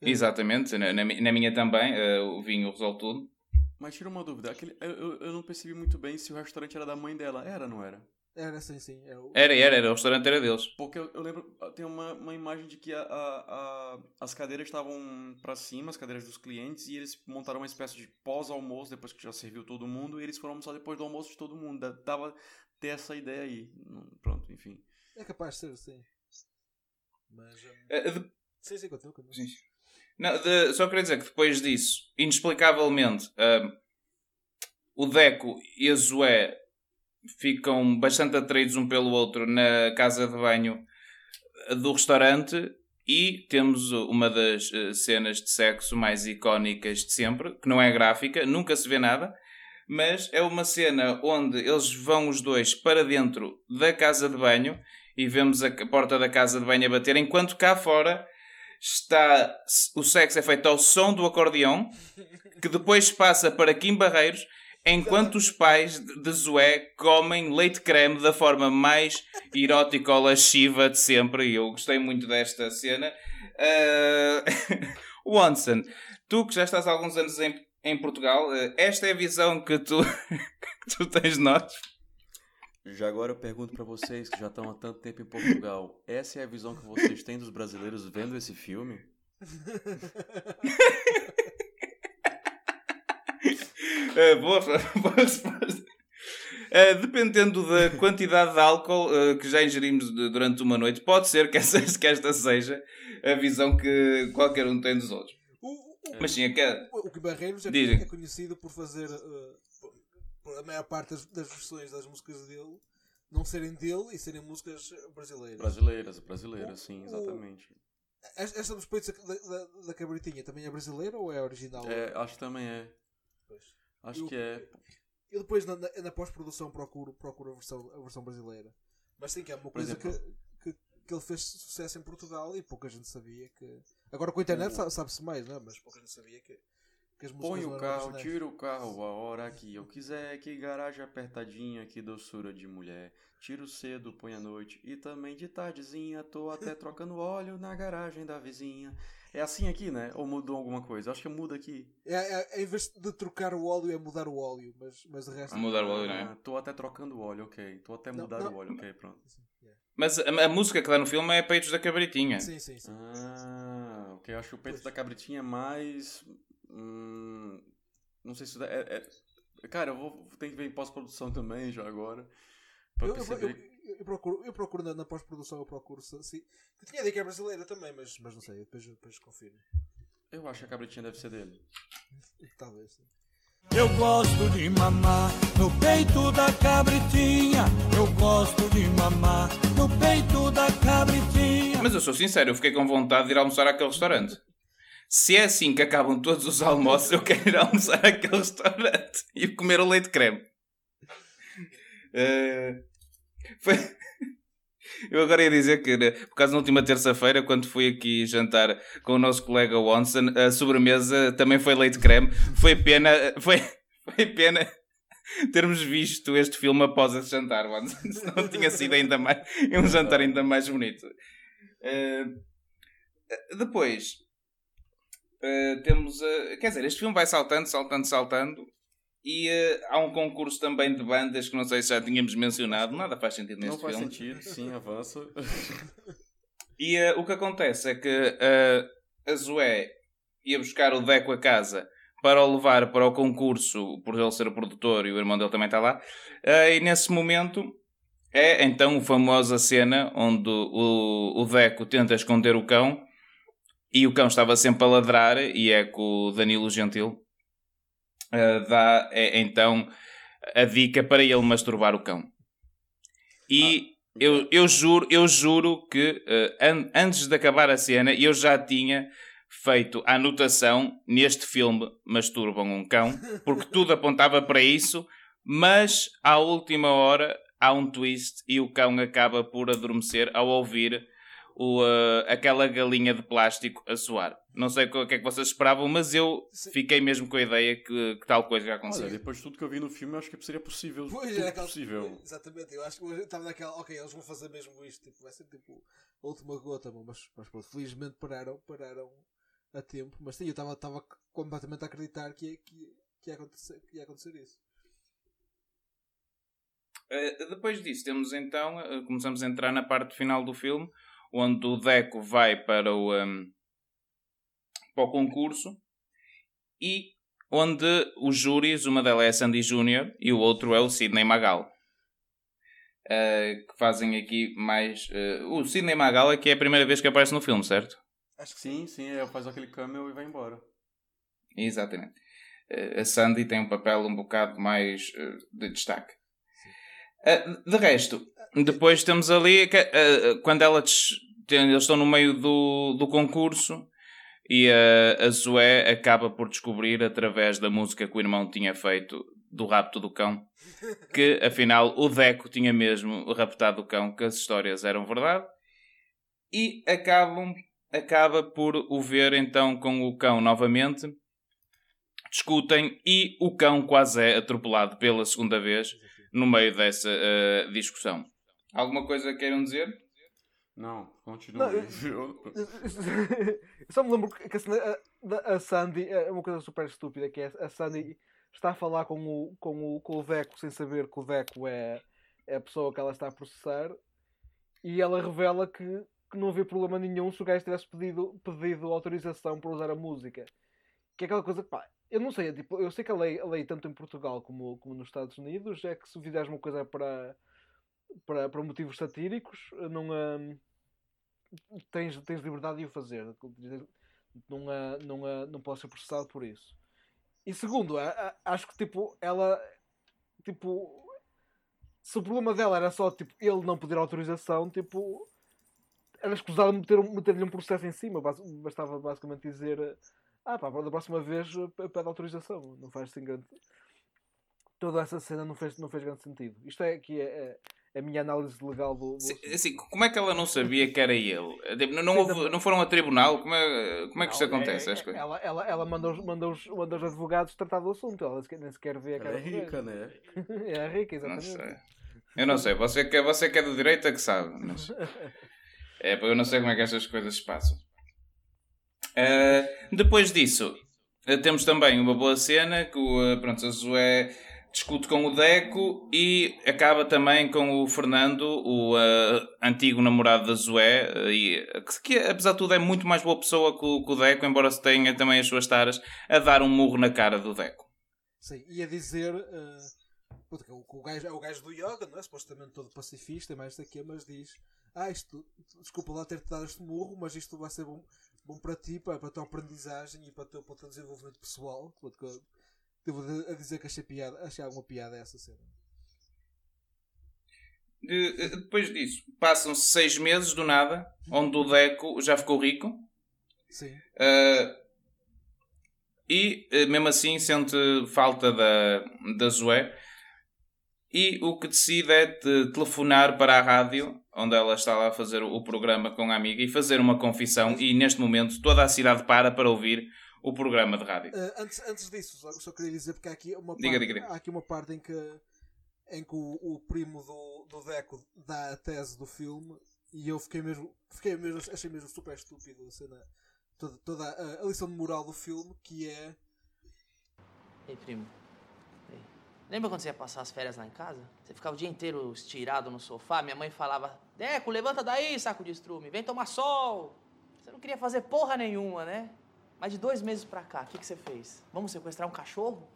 Exatamente, na, na, na minha também, uh, o vinho resolve tudo. Mas tira uma dúvida, aquele, eu, eu não percebi muito bem se o restaurante era da mãe dela. Era, não era? Era, sim, sim. Era, o... era, era, era, o restaurante era deles. Porque eu, eu lembro, tem uma, uma imagem de que a, a, a as cadeiras estavam para cima, as cadeiras dos clientes, e eles montaram uma espécie de pós-almoço, depois que já serviu todo mundo, e eles foram almoçar depois do almoço de todo mundo. Dava ter essa ideia aí. Pronto, enfim. É capaz de ser, sim. Mas. Um... Uh, de... Sim, sim, continua, continua. Sim. Não, de, só queria dizer que depois disso, inexplicavelmente, uh, o Deco e a Zoé ficam bastante atraídos um pelo outro na casa de banho do restaurante e temos uma das uh, cenas de sexo mais icónicas de sempre, que não é gráfica, nunca se vê nada, mas é uma cena onde eles vão os dois para dentro da casa de banho e vemos a porta da casa de banho a bater, enquanto cá fora está o sexo é feito ao som do acordeão, que depois passa para Kim Barreiros, enquanto os pais de Zoé comem leite creme da forma mais erótica ou lasciva de sempre. E eu gostei muito desta cena. Uh... Watson, tu que já estás há alguns anos em, em Portugal, uh, esta é a visão que tu, que tu tens de nós? Já agora eu pergunto para vocês que já estão há tanto tempo em Portugal, essa é a visão que vocês têm dos brasileiros vendo esse filme? uh, boa, boa resposta. Uh, dependendo da quantidade de álcool uh, que já ingerimos de, durante uma noite, pode ser que, essa, que esta seja a visão que qualquer um tem dos outros. O, o, Mas sim, é que... O que Barreiros é, é, conhecido por fazer a maior parte das, das, versões das músicas dele não serem dele e serem músicas brasileiras. Brasileiras, brasileiras, o, sim, exatamente. O, esta dos peitos da, da, da, cabritinha também é brasileira ou é original? É, acho que também é. Acho eu, que é. Eu depois na, na pós-produção procuro, procuro a, versão, a versão brasileira. Mas sim, que é uma coisa exemplo, que, que, que, ele fez sucesso em Portugal e pouca gente sabia que. Agora com a internet sabe-se mais, não é? Mas pouca gente sabia que Põe o carro, tira o carro a hora que eu quiser. Que garagem apertadinha, que doçura de mulher. Tiro cedo, põe à noite. E também de tardezinha, tô até trocando óleo na garagem da vizinha. É assim aqui, né? Ou mudou alguma coisa? Acho que muda aqui. É, é, é, em vez de trocar o óleo, é mudar o óleo. Mas, mas de resto. Mudar o óleo, não é? Ah, tô até trocando o óleo, ok. Tô até mudar não, o óleo, ok, pronto. Mas a, a, música que dá no filme é Peitos da Cabritinha. Sim, sim, sim. Ah, ok. Eu acho que o Peitos da Cabritinha é mais Hum, não sei se. É, é, cara, eu vou ter que ver em pós-produção também já agora. Pra eu, perceber. Eu, eu, eu, procuro, eu procuro na, na pós-produção, eu procuro se. Eu tinha ideia que é brasileira também, mas, mas não sei, depois, depois confirmo. Eu acho que a cabritinha deve ser dele. Talvez sim. Eu gosto de mamar no peito da cabritinha. Eu gosto de mamar no peito da cabritinha. Mas eu sou sincero, eu fiquei com vontade de ir almoçar àquele restaurante. Se é assim que acabam todos os almoços, eu quero ir almoçar àquele restaurante e comer o leite creme. Uh, foi... Eu agora ia dizer que, né, por causa da última terça-feira, quando fui aqui jantar com o nosso colega Watson, a sobremesa também foi leite creme. Foi pena, foi, foi pena termos visto este filme após esse jantar, Watson. Senão tinha sido ainda mais, um jantar ainda mais bonito. Uh, depois, Uh, temos. Uh, quer dizer, este filme vai saltando, saltando, saltando. E uh, há um concurso também de bandas que não sei se já tínhamos mencionado. Nada faz sentido neste filme. Não faz sentido, sim, avança. e o que acontece é que a Zoé ia buscar o Deco a casa para o levar para o concurso, por ele ser o produtor e o irmão dele também está lá. e nesse momento é então a famosa cena onde o, o Deco tenta esconder o cão e o cão estava sempre a ladrar, e é que o Danilo Gentil uh, dá é, então a dica para ele masturbar o cão. E ah, eu, eu juro, eu juro que uh, an antes de acabar a cena eu já tinha feito a anotação neste filme masturbam um cão, porque tudo apontava para isso, mas à última hora há um twist e o cão acaba por adormecer ao ouvir o, uh, aquela galinha de plástico a soar. Não sei o que é que vocês esperavam, mas eu Sim. fiquei mesmo com a ideia que, que tal coisa já aconteceu. Olha, depois de tudo que eu vi no filme, eu acho que seria possível. Pois, é, aquela... possível. Exatamente, eu acho que estava naquela. Ok, eles vão fazer mesmo isto, tipo, vai ser tipo a última gota, mas, mas pronto, felizmente pararam, pararam a tempo. Mas sim, eu estava completamente a acreditar que, que, que, ia acontecer, que ia acontecer isso. Uh, depois disso, temos então, uh, começamos a entrar na parte final do filme, onde o Deco vai para o, um, para o concurso e onde os júris, uma delas é a Sandy Júnior e o outro é o Sidney Magal. Uh, que fazem aqui mais. Uh, o Sidney Magal é que é a primeira vez que aparece no filme, certo? Acho que sim, sim, ele faz aquele cameo e vai embora. Exatamente. Uh, a Sandy tem um papel um bocado mais de destaque. de resto, depois temos ali quando ela eles estão no meio do, do concurso e a, a Zoé acaba por descobrir, através da música que o irmão tinha feito do rapto do cão, que afinal o Deco tinha mesmo raptado o cão, que as histórias eram verdade, e acabam, acaba por o ver então com o cão novamente, discutem e o cão quase é atropelado pela segunda vez no meio dessa uh, discussão. Alguma coisa queiram dizer? Não, continua. Não, eu, só me lembro que a, a, Sandy é uma coisa super estúpida, que é a Sandy está a falar com o, com o, com o Deco sem saber que o Deco é, é a pessoa que ela está a processar e ela revela que, que não havia problema nenhum se o gajo tivesse pedido, pedido autorização para usar a música. Que é aquela coisa que, pá, eu não sei, tipo, eu sei que a lei, a lei tanto em Portugal como, como nos Estados Unidos é que se fizeres uma coisa para para, para motivos satíricos, não, uh, tens, tens liberdade de o fazer. Não, uh, não, uh, não posso ser processado por isso. E segundo, acho que tipo, ela tipo se o problema dela era só tipo, ele não pedir autorização, tipo, era escusado meter-lhe meter um processo em cima. Bastava basicamente dizer ah pá, da próxima vez pede autorização. Não faz assim grande. Toda essa cena não fez, não fez grande sentido. Isto é que é, é a minha análise legal do. do... Assim, como é que ela não sabia que era ele? Tipo, não, não, houve, não foram a tribunal? Como é, como é que isto acontece? É, é, ela, ela, ela mandou, mandou, os, mandou os advogados tratar do assunto, ela nem sequer vê a cara. é rica, né? é rica, exatamente. Não sei. Eu não sei, você que, você que é do direito é que sabe, mas. É, eu não sei como é que estas coisas se passam. Uh, depois disso, temos também uma boa cena que o, eh, pronto, a Zoé discute com o Deco e acaba também com o Fernando, o uh, antigo namorado da Zoé, uh, e, que apesar de tudo é muito mais boa pessoa que o, que o Deco, embora se tenha também as suas taras, a dar um murro na cara do Deco. Sim, e a dizer uh, o, o, gajo, é o gajo do yoga, não é? Supostamente todo pacifista, mais daqui, mas diz: Ah, isto, desculpa lá ter-te dado este murro, mas isto vai ser bom, bom para ti, para, para a tua aprendizagem e para o teu, desenvolvimento pessoal. Devo a dizer que achei, piada, achei alguma piada essa cena. De, eh, depois disso, passam-se seis meses do nada, onde o Deco já ficou rico. Sim. Uh, e eh, mesmo assim sente falta da, da Zoé. E o que decide é de telefonar para a rádio, onde ela está lá a fazer o programa com a amiga, e fazer uma confissão. E neste momento toda a cidade para para ouvir o programa de rádio. Uh, antes, antes disso, só, só, queria dizer porque há aqui uma diga, parte, diga, há aqui uma parte em que, em que o, o, primo do, do Deco dá a tese do filme e eu fiquei mesmo, fiquei mesmo achei mesmo super estúpido a cena, toda, toda a, a lição de moral do filme que é. Ei, primo. Ei. Lembra quando você ia passar as férias lá em casa? Você ficava o dia inteiro estirado no sofá, minha mãe falava: Deco, levanta daí, saco de estrume, vem tomar sol. Você não queria fazer porra nenhuma, né? Mas de dois meses pra cá, o que, que você fez? Vamos sequestrar um cachorro?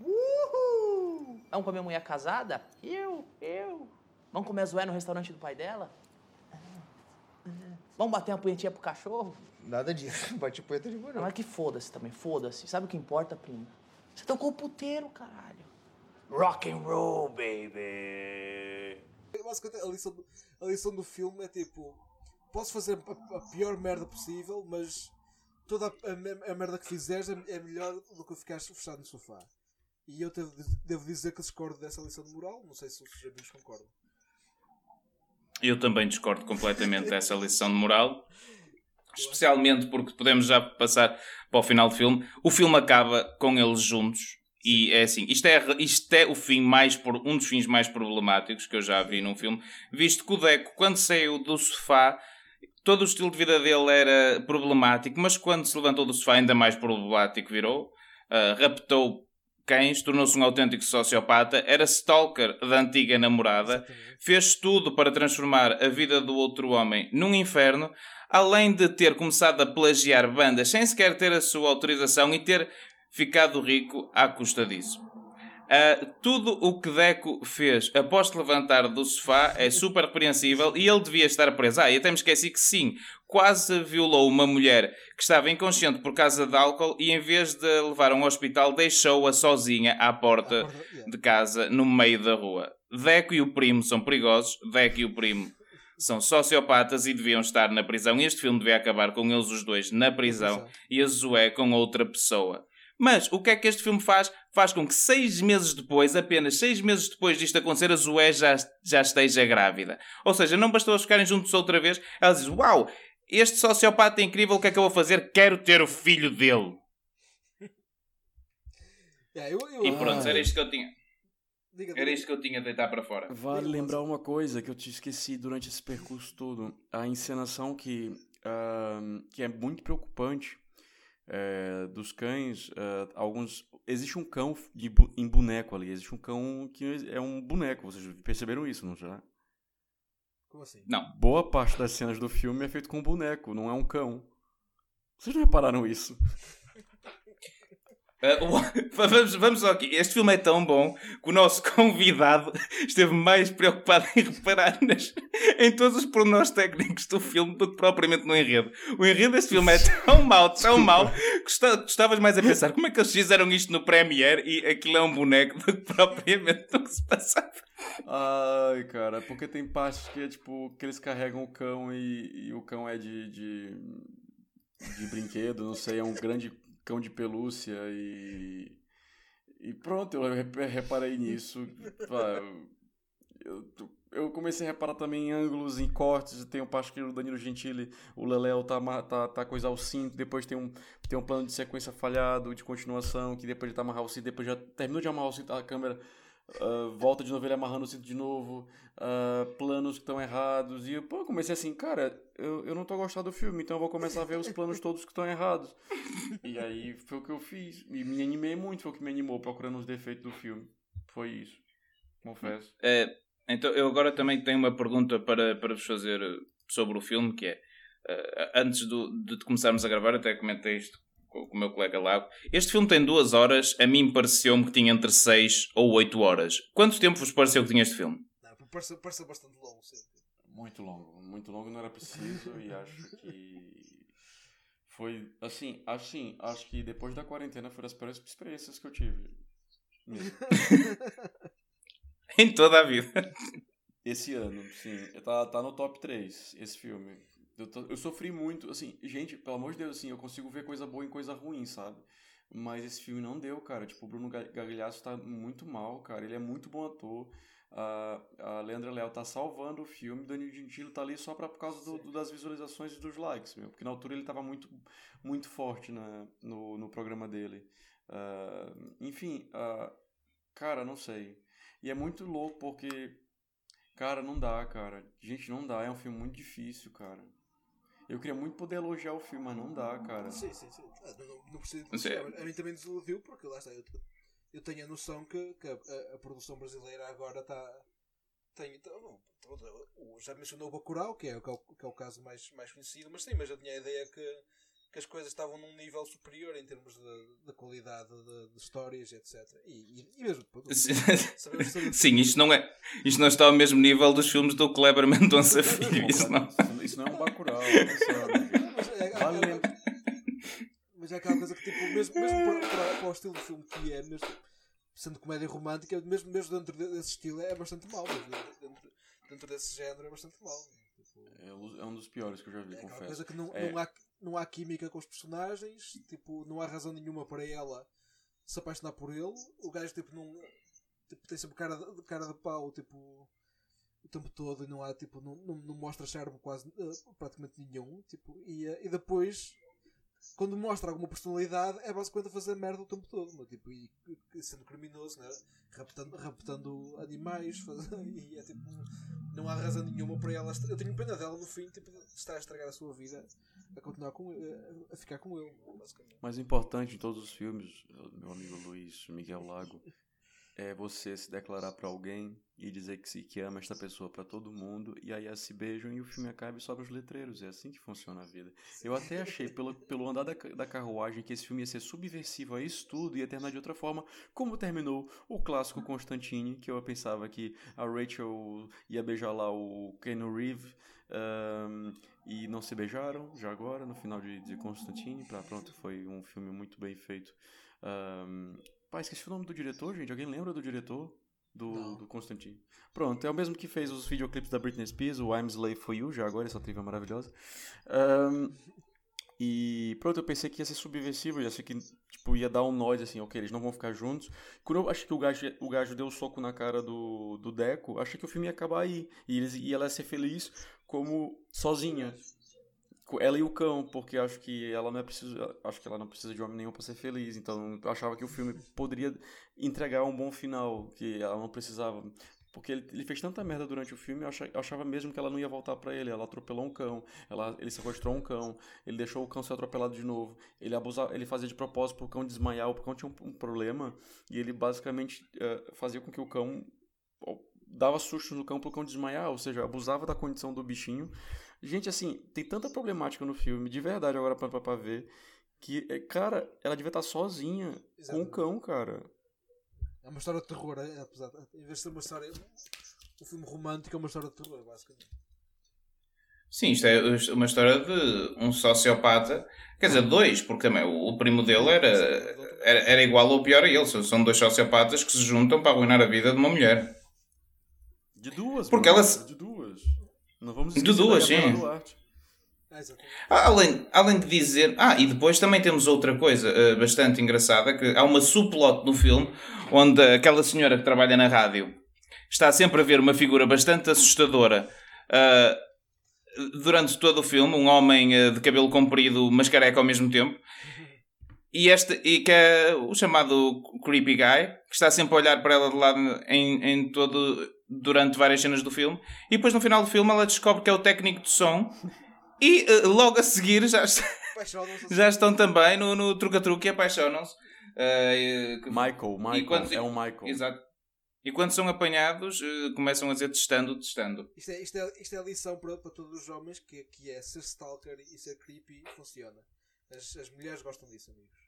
Uhul! Vamos comer mulher casada? Eu, eu. Vamos comer a zoé no restaurante do pai dela? Vamos bater uma punhetinha pro cachorro? Nada disso. Bate punheta de. Não, é que foda-se também, foda-se. Sabe o que importa, primo? Você tocou o puteiro, caralho. Rock and roll, baby. A lição, do, a lição do filme é tipo: posso fazer a, a pior merda possível, mas toda a, a, a, merda que fizeres é, é melhor do que ficares fechado no sofá. E eu devo, devo dizer que discordo dessa lição de moral. Não sei se os amigos concordam. Eu também discordo completamente dessa lição de moral. Especialmente porque podemos já passar para o final do filme. O filme acaba com eles juntos. E é assim, isto é, isto é o fim mais um dos fins mais problemáticos que eu já vi num filme, visto que o Deco, quando saiu do sofá, todo o estilo de vida dele era problemático, mas quando se levantou do sofá ainda mais problemático virou. Uh, raptou cães, tornou-se um autêntico sociopata, era stalker da antiga namorada, fez tudo para transformar a vida do outro homem num inferno, além de ter começado a plagiar bandas sem sequer ter a sua autorização e ter ficado rico à custa disso. Uh, tudo o que Deco fez após se levantar do sofá é super repreensível e ele devia estar preso. Ah, e até me esqueci que sim, quase violou uma mulher que estava inconsciente por causa de álcool e em vez de levar a um hospital deixou-a sozinha à porta de casa no meio da rua. Deco e o primo são perigosos, Deco e o primo são sociopatas e deviam estar na prisão. Este filme devia acabar com eles os dois na prisão e a Zoé com outra pessoa. Mas o que é que este filme faz? Faz com que seis meses depois, apenas seis meses depois disto acontecer, a Zoé já, já esteja grávida. Ou seja, não bastou eles ficarem juntos outra vez, ela diz: Uau, este sociopata é incrível, o que é que eu vou fazer? Quero ter o filho dele. Yeah, eu, eu... E pronto, era isto que eu tinha. Era isto que eu tinha de deitar para fora. Vale lembrar uma coisa que eu te esqueci durante esse percurso todo. A encenação que, uh, que é muito preocupante é, dos cães, é, alguns. Existe um cão de, em boneco ali. Existe um cão que é um boneco. Vocês perceberam isso, não já? Como assim? Não. Boa parte das cenas do filme é feito com um boneco, não é um cão. Vocês não repararam isso? Uh, vamos, vamos aqui. Este filme é tão bom que o nosso convidado esteve mais preocupado em reparar nas, em todos os pormenores técnicos do filme do que propriamente no enredo. O enredo deste filme é tão mau, tão mau, que estavas mais a pensar como é que eles fizeram isto no Premiere e aquilo é um boneco do que propriamente no que se passava. Ai, cara, porque tem partes que é tipo que eles carregam o cão e, e o cão é de, de, de brinquedo, não sei, é um grande cão de pelúcia e. E pronto, eu reparei nisso. Eu, eu comecei a reparar também em ângulos, em cortes. Tem parte que o Danilo Gentili, o Leléo tá, tá, tá coisar o cinto, depois tem um, tem um plano de sequência falhado, de continuação, que depois de tá amarrar o cinto, depois já terminou de amarrar o cinto, a câmera uh, volta de novo ele amarrando o cinto de novo, uh, planos que estão errados. E eu pô, comecei assim, cara, eu, eu não tô gostando do filme, então eu vou começar a ver os planos todos que estão errados. E aí foi o que eu fiz. E me animei muito, foi o que me animou procurando os defeitos do filme. Foi isso. Confesso. É, então eu agora também tenho uma pergunta para, para vos fazer sobre o filme, que é. Uh, antes do, de começarmos a gravar, até comentei isto com o meu colega Lago. Este filme tem duas horas, a mim pareceu-me que tinha entre seis ou oito horas. Quanto tempo vos pareceu que tinha este filme? Não, parece, parece bastante longo, sim. Muito longo, muito longo não era preciso e acho que foi assim, assim, acho que depois da quarentena foram as piores experiências que eu tive. em toda a vida. Esse ano, sim. Tá, tá no top 3 esse filme. Eu, eu sofri muito, assim, gente, pelo amor de Deus, assim, eu consigo ver coisa boa em coisa ruim, sabe? Mas esse filme não deu, cara. Tipo, o Bruno Gagliasso tá muito mal, cara. Ele é muito bom ator. A, a Leandra Léo tá salvando o filme. O Danilo Gentili tá ali só pra, por causa do, do, das visualizações e dos likes, meu. Porque na altura ele tava muito, muito forte na, no, no programa dele. Uh, enfim, uh, cara, não sei. E é muito louco porque, cara, não dá, cara. Gente, não dá. É um filme muito difícil, cara. Eu queria muito poder elogiar o filme, mas não dá, cara. Sim, sim, sim. Ah, não, não, não preciso dizer. A mim também desiludiu, porque lá está. Eu, eu tenho a noção que, que a, a, a produção brasileira agora está. Tem, tá, bom, já mencionou o Bacurau, que é, que é, o, que é o caso mais, mais conhecido, mas sim, mas eu tinha a ideia que que as coisas estavam num nível superior em termos de, de qualidade de, de, histórias, etc. E, e, e mesmo. Sim, isto não, é, isto não está ao mesmo nível dos filmes do Kleber Mendonça Filho. Isso não, isso não é um Bacurau. Mas é, é aquela coisa que, tipo, mesmo, mesmo para, para, para, o estilo de filme que é, mesmo sendo comédia romântica, mesmo, mesmo dentro desse estilo, é bastante mau. Dentro, dentro desse género, é bastante mau. Tipo, é, é um dos piores que eu já vi, é confesso. coisa que não, é. não há não há química com os personagens, tipo, não há razão nenhuma para ela se apaixonar por ele. O gajo tipo não tipo, tem sempre cara de, cara de pau, tipo. o tempo todo e não há tipo não, não, não mostra Sherbo quase uh, praticamente nenhum tipo e, uh, e depois quando mostra alguma personalidade é basicamente a fazer merda o tempo todo tipo, e, e sendo criminoso né? raptando, raptando animais faz, e é tipo não há razão nenhuma para ela eu tenho pena dela no fim tipo, estar a estragar a sua vida a continuar com ele, a ficar com ele basicamente. mais importante em todos os filmes meu amigo Luiz Miguel Lago é você se declarar para alguém e dizer que se que ama esta pessoa para todo mundo e aí elas se beijam e o filme acaba e sobra os letreiros. É assim que funciona a vida. Eu até achei pelo, pelo andar da, da carruagem que esse filme ia ser subversivo a isso tudo e ia terminar de outra forma, como terminou o clássico Constantine, que eu pensava que a Rachel ia beijar lá o Ken Reeve um, e não se beijaram já agora no final de, de Constantine. Pra, pronto, foi um filme muito bem feito. Um, Pá, esqueci o nome do diretor, gente. Alguém lembra do diretor do, do Constantine? Pronto, é o mesmo que fez os videoclipes da Britney Spears, o I'm Slave For You, já agora, essa trilha maravilhosa. Um, e pronto, eu pensei que ia ser subversivo, ia ser que tipo, ia dar um nós assim, ok, eles não vão ficar juntos. Quando eu achei que o gajo, o gajo deu o um soco na cara do, do Deco, achei que o filme ia acabar aí. E, eles, e ela ia ser feliz como sozinha ela e o cão, porque acho que ela não é preciso, acho que ela não precisa de homem nenhum para ser feliz. Então, eu achava que o filme poderia entregar um bom final, que ela não precisava, porque ele, ele fez tanta merda durante o filme, eu achava, eu achava mesmo que ela não ia voltar para ele. Ela atropelou um cão, ela, ele sequestrou um cão, ele deixou o cão ser atropelado de novo. Ele abusava, ele fazia de propósito pro cão desmaiar, o cão tinha um, um problema e ele basicamente uh, fazia com que o cão dava susto no cão pro cão desmaiar, ou seja, abusava da condição do bichinho Gente, assim, tem tanta problemática no filme, de verdade, agora pra, pra, pra ver, que, é, cara, ela devia estar sozinha Exatamente. com o cão, cara. É uma história de terror, é, apesar de, em vez de ser uma história. Um filme romântico é uma história de terror, basicamente. Sim, isto é uma história de um sociopata. Quer dizer, dois, porque também o primo dele era, era, era igual ou pior a ele. São dois sociopatas que se juntam para arruinar a vida de uma mulher. De duas, porque ela De duas. Não vamos de duas, sim. Ah, além, além de dizer. Ah, e depois também temos outra coisa uh, bastante engraçada: que há uma subplot no filme onde aquela senhora que trabalha na rádio está sempre a ver uma figura bastante assustadora. Uh, durante todo o filme, um homem uh, de cabelo comprido, mas careca ao mesmo tempo, e, este, e que é o chamado Creepy Guy, que está sempre a olhar para ela de lado em, em todo, durante várias cenas do filme. E depois no final do filme ela descobre que é o técnico de som. E uh, logo a seguir já, já estão também no, no truca-truque e apaixonam-se. Uh, Michael, Michael, quando, é um Michael. Exato. E quando são apanhados, uh, começam a dizer testando, testando. Isto é, isto é, isto é a lição para, para todos os homens que, que é ser stalker e ser creepy funciona. As, as mulheres gostam disso, amigos.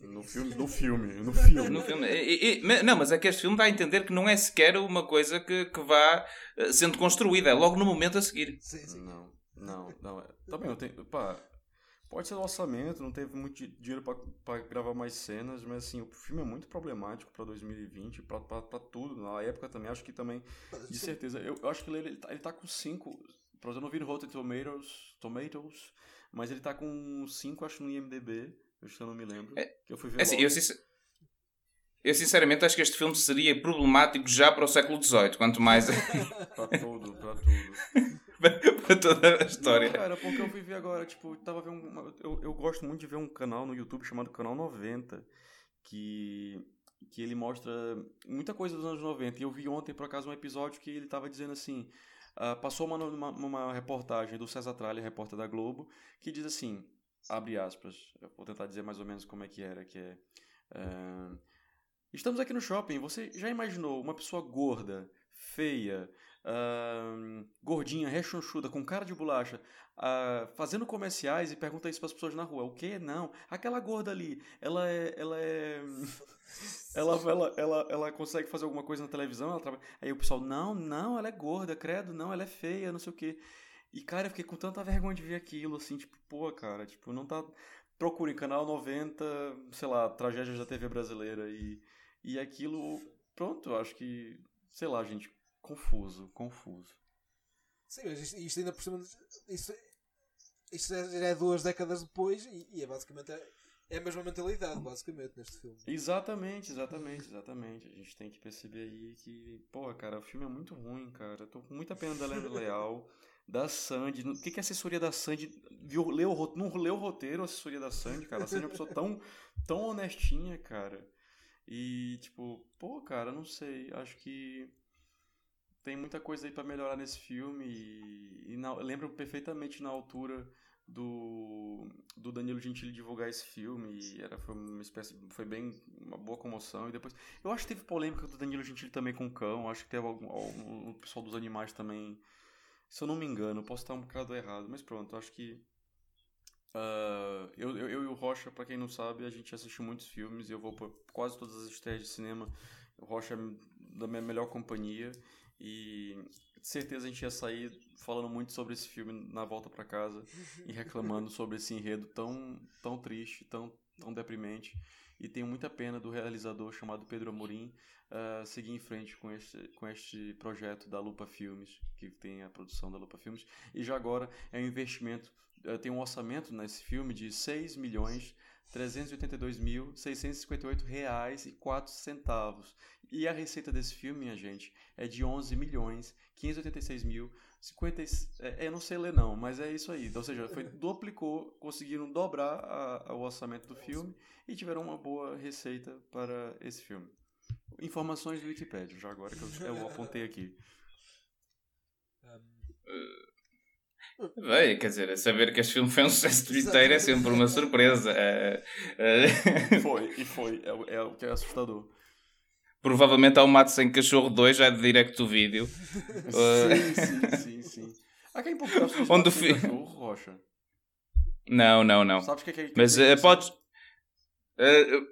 No filme, no filme, no filme. no filme. E, e, não, mas é que este filme dá a entender que não é sequer uma coisa que, que vá eh, sendo construída, é logo no momento a seguir. Sim, sim. Não, não, não. Também não tem. Pá, pode ser o orçamento, não teve muito dinheiro para gravar mais cenas, mas assim, o filme é muito problemático para 2020, para tudo. Na época também, acho que também, de certeza. Eu, eu acho que ele, ele, tá, ele tá com 5. Por exemplo, eu não vi no Rotten Tomatoes, Tomatoes, mas ele tá com 5, acho, no IMDB. Eu já não me lembro. É, que eu fui ver. É assim, eu, eu, sinceramente acho que este filme seria problemático já para o século XVIII, quanto mais. para tudo, para tudo. para toda a história. Não, cara, porque eu ver agora, tipo, tava vendo uma, eu, eu gosto muito de ver um canal no YouTube chamado Canal 90, que que ele mostra muita coisa dos anos 90. E eu vi ontem, por acaso, um episódio que ele estava dizendo assim: uh, passou uma, uma, uma, reportagem do César Tralha, repórter da Globo, que diz assim: abre aspas, eu vou tentar dizer mais ou menos como é que era, que é... Uh, estamos aqui no shopping, você já imaginou uma pessoa gorda, feia, uh, gordinha, rechonchuda, com cara de bolacha, uh, fazendo comerciais e pergunta isso para as pessoas na rua. O que? Não. Aquela gorda ali, ela é. Ela é. ela, ela, ela, ela consegue fazer alguma coisa na televisão? Ela trabalha... Aí o pessoal, não, não, ela é gorda, credo, não, ela é feia, não sei o que. E, cara, eu fiquei com tanta vergonha de ver aquilo, assim, tipo, pô, cara, tipo, não tá. Procure canal 90, sei lá, tragédias da TV brasileira. E, e aquilo, pronto, acho que, sei lá, gente, confuso, confuso. Sim, mas isto, isto ainda por cima. Isto, isto já é duas décadas depois e, e é basicamente. é a mesma mentalidade, basicamente, neste filme. Exatamente, exatamente, exatamente. A gente tem que perceber aí que, pô, cara, o filme é muito ruim, cara. Eu tô com muita pena da Leandro Leal, da Sandy. O que, que a assessoria da Sandy viu, leu, não leu o roteiro, a assessoria da Sandy, cara? A Sandy é uma pessoa tão, tão honestinha, cara. E, tipo, pô, cara, não sei. Acho que tem muita coisa aí para melhorar nesse filme. E, e na, lembro perfeitamente na altura do, do Danilo Gentili divulgar esse filme e era foi uma espécie foi bem uma boa comoção e depois eu acho que teve polêmica do Danilo Gentili também com o cão acho que teve algum, algum o pessoal dos animais também se eu não me engano posso estar um bocado errado mas pronto acho que uh, eu, eu, eu, e o Rocha para quem não sabe a gente assistiu muitos filmes e eu vou para quase todas as estreias de cinema o Rocha é da minha melhor companhia e de certeza a gente ia sair falando muito sobre esse filme na volta para casa e reclamando sobre esse enredo tão, tão triste, tão, tão deprimente. E tenho muita pena do realizador chamado Pedro Amorim uh, seguir em frente com este, com este projeto da Lupa Filmes, que tem a produção da Lupa Filmes. E já agora é um investimento, uh, tem um orçamento nesse filme de 6 milhões 382.658 reais e 4 centavos. E a receita desse filme, minha gente, é de 11 milhões 586 mil 50, é, eu não sei ler não, mas é isso aí. Ou seja, foi, duplicou, conseguiram dobrar a, a, o orçamento do filme e tiveram uma boa receita para esse filme. Informações do Wikipedia, já agora que eu, eu apontei aqui. Bem, quer dizer, saber que este filme foi um sucesso inteiro é sempre uma surpresa. É, é... Foi, e foi. É, é o que é assustador. Provavelmente há um Mato Sem Cachorro 2 já de direct to vídeo. sim, sim, sim, sim. Há quem pouco Onde fi... cachorro, Rocha? Não, não, não. Sabes o que é que é? Mas uh, podes... Uh,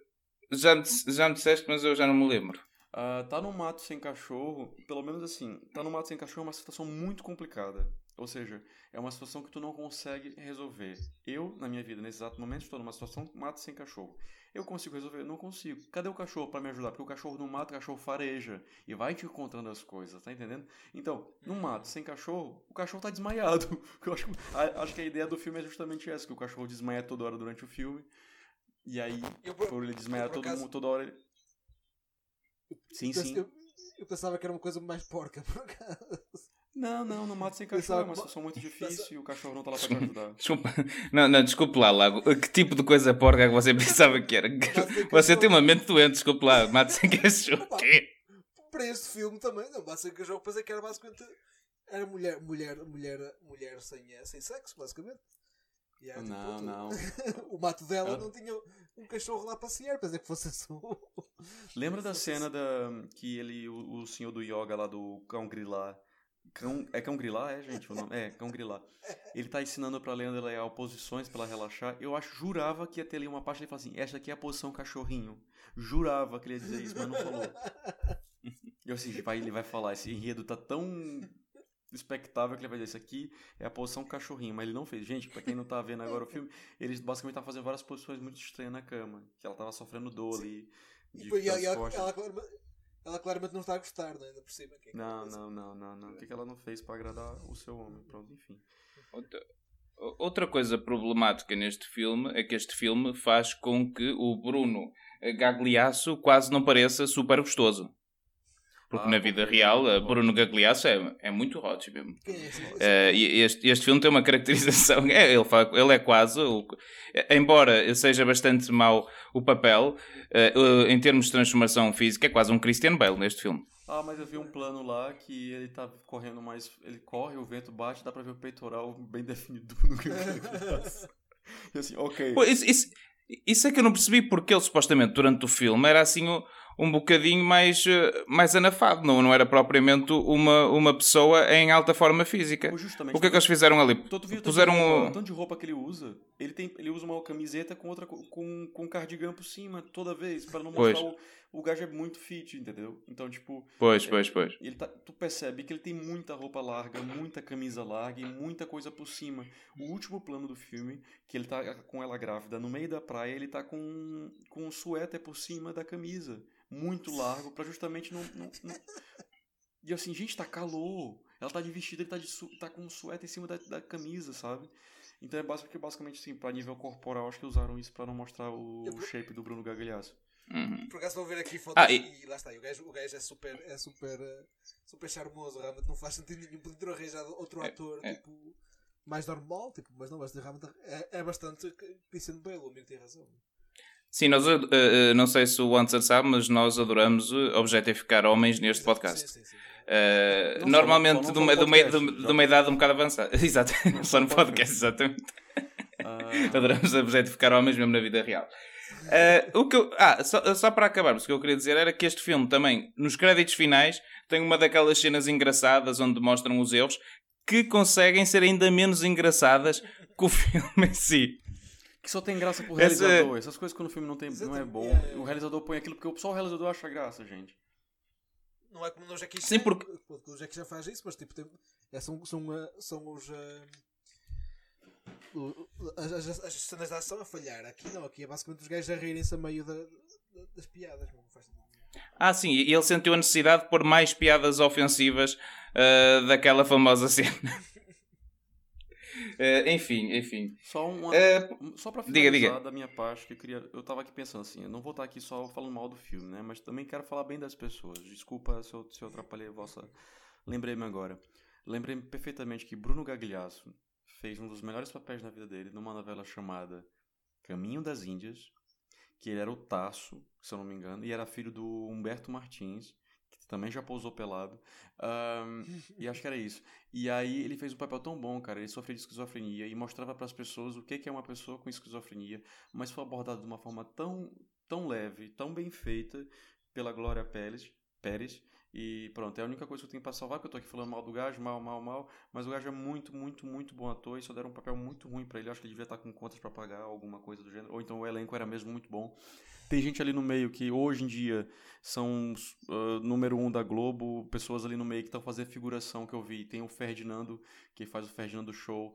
já, me, já me disseste, mas eu já não me lembro. Uh, tá no mato sem cachorro, pelo menos assim, tá no mato sem cachorro é uma situação muito complicada. Ou seja, é uma situação que tu não consegue resolver. Eu, na minha vida, nesse exato momento, estou numa situação mato sem cachorro. Eu consigo resolver? Não consigo. Cadê o cachorro para me ajudar? Porque o cachorro não mata, o cachorro fareja e vai te encontrando as coisas, tá entendendo? Então, no mato, sem cachorro, o cachorro tá desmaiado. Eu acho, acho que a ideia do filme é justamente essa, que o cachorro desmaia toda hora durante o filme. E aí, eu, por ele desmaiar todo, acaso... toda hora. Ele... Sim, eu, sim. Eu, eu, pensava que era uma coisa mais porca, por acaso. Não, não, no mato sem cachorro é uma situação muito difícil e o cachorro não está lá para ajudar. Desculpa, não, não, desculpe lá, Lago. Que tipo de coisa porca é que você pensava que era? Você tem uma mente doente, desculpe lá. Mato sem cachorro. Quê? Para este filme também, não, mato sem cachorro, pensei que era basicamente. Era mulher, mulher, mulher, mulher sem, sem sexo, basicamente. Era, não, tipo, não. o mato dela Ela... não tinha um cachorro lá passear, pensei que fosse assim. Lembra da cena da, que ele, o, o senhor do yoga lá do cão grilar Cão, é cão grilar, é, gente? É, cão grilar. Ele tá ensinando pra Leandra Leal posições pra ela relaxar. Eu acho, jurava que ia ter ali uma parte ele fala assim: essa aqui é a posição cachorrinho. Jurava que ele ia dizer isso, mas não falou. Eu assim, vai, ele vai falar, esse enredo tá tão expectável que ele vai dizer: isso aqui é a posição cachorrinho, mas ele não fez. Gente, pra quem não tá vendo agora o filme, eles basicamente estavam fazendo várias posições muito estranhas na cama. Que ela tava sofrendo dor ali. De, e, ela, ela, ela, ela claramente não está a gostar, não é? Ainda por cima. Que é que não, não, não, não, não. O que, é que ela não fez para agradar o seu homem? Pronto, enfim. Outra, outra coisa problemática neste filme é que este filme faz com que o Bruno Gagliasso quase não pareça super gostoso. Porque ah, na vida real, é Bruno Gagliasso é, é muito hot mesmo. Uh, e este, este filme tem uma caracterização. É, ele, fala, ele é quase. embora seja bastante mau o papel, em termos de transformação física, é quase um Christian Bale neste filme. Ah, mas eu vi um plano lá que ele tá correndo mais. Ele corre, o vento bate, dá pra ver o peitoral bem definido no Gagliasso. e assim, ok. Pô, isso, isso, isso é que eu não percebi porque ele supostamente durante o filme era assim o um bocadinho mais, eh, mais anafado, não, não era propriamente uma, uma pessoa em alta forma física. o que é que eles fizeram ali? Puseram um... O tanto de roupa que ele usa, ele, tem, ele usa uma camiseta com outra com, com cardigan por cima toda vez, para não mostrar o, o gajo é muito fit, entendeu? Então, tipo. Pois, é, pois, pois. Ele tá, tu percebe que ele tem muita roupa larga, muita camisa larga e muita coisa por cima. O último plano do filme, que ele tá com ela grávida no meio da praia, ele tá com, com um suéter por cima da camisa muito largo para justamente não, não, não, E assim, gente, tá calor. Ela tá de vestido, ele tá, de su tá com um suéter em cima da, da camisa, sabe? Então é basicamente, basicamente assim, pra nível corporal, acho que usaram isso pra não mostrar o, o shape do Bruno Gagliasso. Uhum. Por acaso vou ver aqui fotos Ah, e... e- lá está. E o gajo, o gajo é super, é super, super charmoso. Realmente não faz sentido nenhum. Podia ter arranjado outro ator é. tipo, mais normal, tipo, mas não, mas realmente é, é bastante Christian Bale. O amigo tem razão. Sim, nós, uh, uh, não sei se o Answer sabe, mas nós adoramos objetificar homens neste podcast. Sim, sim, sim. Uh, Não normalmente não de uma, de, uma, de, de uma idade um bocado avançada. Exato, só no só no podcast, exatamente. Ah, Adoramos objetificar homens mesmo na vida real. Uh, o que eu- ah, só, só para acabarmos, o que eu queria dizer era que este filme também, nos créditos finais, tem uma daquelas cenas engraçadas onde mostram os erros que conseguem ser ainda menos engraçadas que o filme em si. que só tem graça pro Essa- realizador. Essas coisas quando o filme não, tem, não é bom, o realizador põe aquilo porque só o realizador acha graça, gente. Não é como no Jackie Chan. Sim, porque- o Jackie Chan faz isso, mas tipo, tem, é, são, são, eh, são os. eh, as, as, as cenas de ação a falhar. Aqui não, aqui é basicamente os gajos a rirem-se a meio da- da- das piadas. Não faz sentido. Ah, sim, e ele sentiu a necessidade de pôr mais piadas ofensivas uh, daquela famosa cena. Uh, enfim, enfim. Só uma, Uh, só para diga, finalizar diga. da minha parte, que eu queria, eu tava aqui pensando assim, eu não vou estar aqui só falando mal do filme, né, mas também quero falar bem das pessoas. Desculpa se eu, se eu atrapalhei a vossa. Lembrei-me agora. Lembrei-me perfeitamente que Bruno Gagliasso fez um dos melhores papéis na vida dele numa novela chamada Caminho das Índias, que ele era o Tasso, se eu não me engano, e era filho do Humberto Martins, que também já pousou pelado. Ahn, e acho que era isso. E aí ele fez um papel tão bom, cara. Ele sofria de esquizofrenia e mostrava para as pessoas o que é uma pessoa com esquizofrenia, mas foi abordado de uma forma tão, tão leve, tão bem feita pela Glória Pérez. Pérez e pronto, é a única coisa que eu tenho pra salvar, que eu tô aqui falando mal do gajo, mal, mal, mal, mas o gajo é muito, muito, muito bom ator e só deram um papel muito ruim pra ele. Acho que ele devia estar com contas pra pagar, alguma coisa do gênero. Ou então o elenco era mesmo muito bom. Tem gente ali no meio que hoje em dia são uh, número um da Globo, pessoas ali no meio que estão fazendo figuração que eu vi. Tem o Ferdinando, que faz o Ferdinando Show,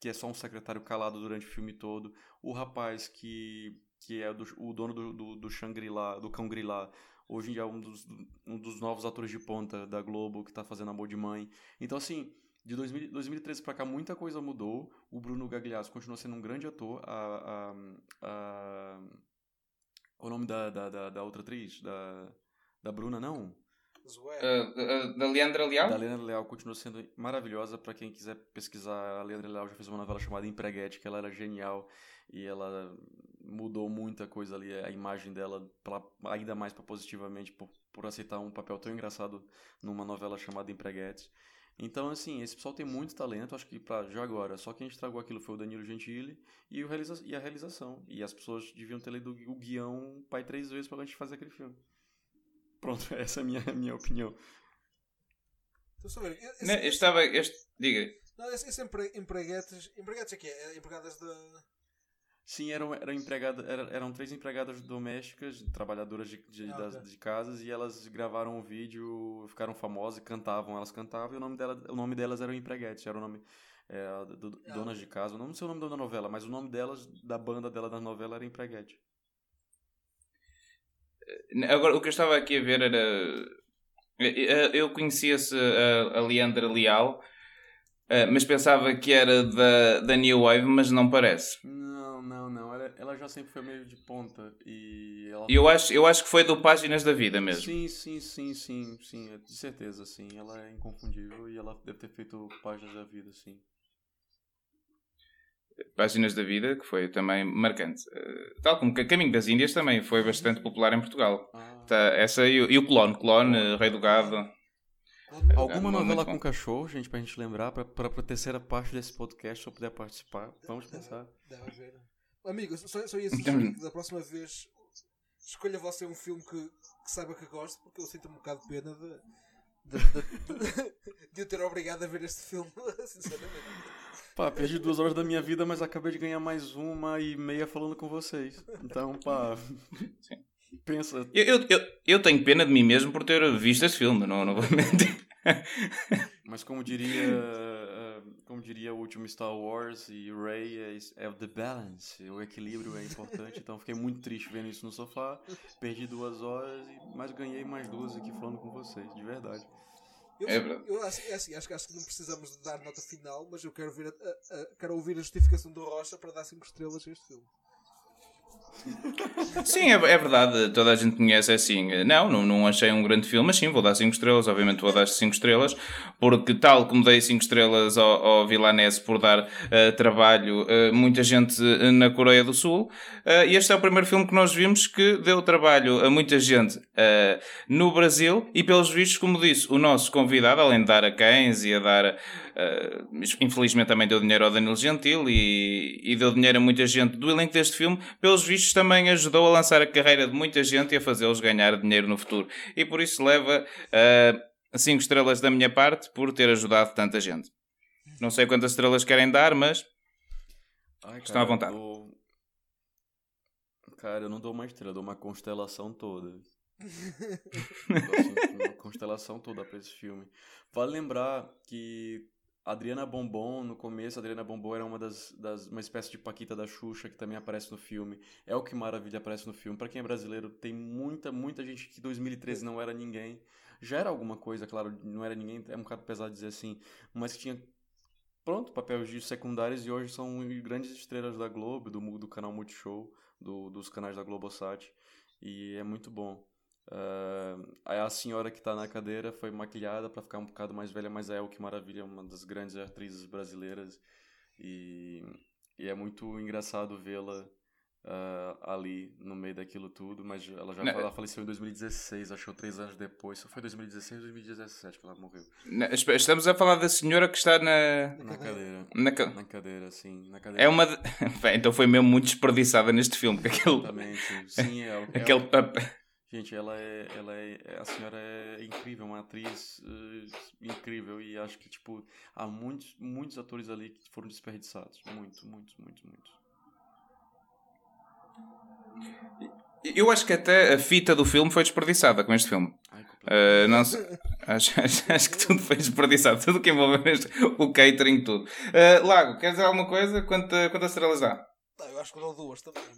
que é só um secretário calado durante o filme todo. O rapaz que, que é do- o dono do, do, do Shangri-La, do Cão Grilá, hoje em dia é um dos, um dos novos atores de ponta da Globo, que tá fazendo Amor de Mãe. Então, assim, de 2000, 2013 pra cá, muita coisa mudou. O Bruno Gagliasso continua sendo um grande ator. A, a, a- o nome da, da, da, da outra atriz? Da, da Bruna, não? Zoé. Uh, uh, da Leandra Leal? Da Leandra Leal continua sendo maravilhosa. Pra quem quiser pesquisar, a Leandra Leal já fez uma novela chamada Empreguete, que ela era genial e ela mudou muita coisa ali, a imagem dela, pra, ainda mais pra positivamente, por, por aceitar um papel tão engraçado numa novela chamada Empreguete. Então, assim, esse pessoal tem muito talento. Acho que pra, já agora, só quem estragou aquilo foi o Danilo Gentili e, o realiza e a realização. E as pessoas deviam ter lido o guião pai três vezes pra gente fazer aquele filme. Pronto, essa é a minha, a minha opinião. Então, só ver. Esse, eu estava. Este, diga. não, esse, esse empre, empreguetes. Empreguetes aqui é? é empregadas da. Sim, eram, eram, empregada, era- eram três empregadas domésticas, trabalhadoras de, de, Ah, das- ok. de casas, e elas gravaram um vídeo, ficaram famosas, cantavam, elas cantavam, e o nome, dela, o nome delas era o Empreguete, era o nome é, a do- Ah, Donas de Casa, eu não sei o nome da novela, mas o nome delas, da banda dela da novela era Empreguete. Agora, o que eu estava aqui a ver era. Eu eu conhecia-se a, Leandra Leal, mas pensava que era da, da New Wave, mas não parece. Não, não, não, ela, ela já sempre foi meio de ponta, e ela... Eu acho, eu acho que foi do Páginas da Vida mesmo. Sim, sim, sim, sim, sim, é de certeza, sim, ela é inconfundível, e ela deve ter feito páginas da vida, sim. Páginas da Vida, que foi também marcante. Eh, Tal como Caminho das Índias também foi bastante popular em Portugal. Ah. Tá, essa e, o- e o Clone, Clone, eh, Rei do Gado. Alguma Muito novela bom. com cachorro, gente, pra gente lembrar, pra, pra, pra terceira parte desse podcast, se eu puder participar. Vamos pensar. Deve haver. Amigo, só, só ia Então- sugerir que da próxima vez escolha você um filme que, que saiba que gosto, porque eu sinto um bocado de pena de, de, de, de eu ter obrigado a ver este filme, sinceramente. Pá, perdi duas horas da minha vida, mas acabei de ganhar mais uma e meia falando com vocês. Então, pá. Pensa. Eu, eu, eu, eu tenho pena de mim mesmo por ter visto esse filme, não, não vou mentir. Mas como diria. Como diria o último Star Wars e Ray, é, é o the balance. O equilíbrio é importante. Então fiquei muito triste vendo isso no sofá. Perdi duas horas, e- mas ganhei mais duas aqui falando com vocês, de verdade. Eu, É verdade. eu acho, é assim, acho, que- acho que não precisamos dar nota final, mas eu quero, ouvir a, a- a- quero ouvir a justificação do Rocha para dar 5 estrelas a este filme. Sim, é, é verdade, toda a gente conhece é assim. Não, não, não achei um grande filme, mas sim, vou dar 5 estrelas. Obviamente vou dar 5 estrelas, porque, tal como dei 5 estrelas ao, ao Vilanese por dar eh, trabalho a muita gente eh, na Coreia do Sul, eh, este é o primeiro filme que nós vimos que deu trabalho a muita gente no Brasil. E, pelos vistos, como disse, o nosso convidado, além de dar a cães e a dar. Eh, infelizmente também deu dinheiro ao Danilo Gentil e, e deu dinheiro a muita gente do elenco deste filme, pelos vistos também ajudou a lançar a carreira de muita gente e a fazê-los ganhar dinheiro no futuro. E por isso leva 5 estrelas da minha parte por ter ajudado tanta gente. Não sei quantas estrelas querem dar, mas Ai, Estão à eu vontade. dou- Cara, eu não dou uma estrela, eu dou uma constelação toda. Uma constelação toda pra esse filme. Vale lembrar que Adriana Bombom, no começo, Adriana Bombom era uma das, das uma espécie de Paquita da Xuxa que também aparece no filme. É o que maravilha aparece no filme. Pra quem é brasileiro, tem muita, muita gente que em 2013 não era ninguém. Já era alguma coisa, claro, não era ninguém, é um bocado pesado dizer assim, mas que tinha pronto, papéis de secundários e hoje são grandes estrelas da Globo, do, do canal Multishow, do, dos canais da Globosat, e é muito bom. Ah, aí a senhora que tá na cadeira foi maquilhada para ficar um bocado mais velha, mas é o que maravilha, é uma das grandes atrizes brasileiras, e, e é muito engraçado vê-la ah, ali no meio daquilo tudo, mas ela já Né? ela faleceu em 2016, achou três anos depois, só foi 2016 ou 2017 que ela morreu. esp- estamos a falar da senhora que está na. Na cadeira. Na ca- Na cadeira, sim. Na cadeira. É uma. de- então foi mesmo muito desperdiçada neste filme, aquele. Exatamente. Sim, é, é Aquele papel. Gente, ela é, ela é, a senhora é incrível, uma atriz eh, incrível e acho que tipo há muitos, muitos atores ali que foram desperdiçados, muito, muito, muito, muito. Eu acho que até a fita do filme foi desperdiçada com este filme. Ai. Uh, não. Acho, acho- acho que tudo foi desperdiçado. Tudo que envolve este, o catering, tudo. Uh, Lago, queres dizer alguma coisa? Quanta, quantas estrelas dá? Eu acho que dou duas também. Não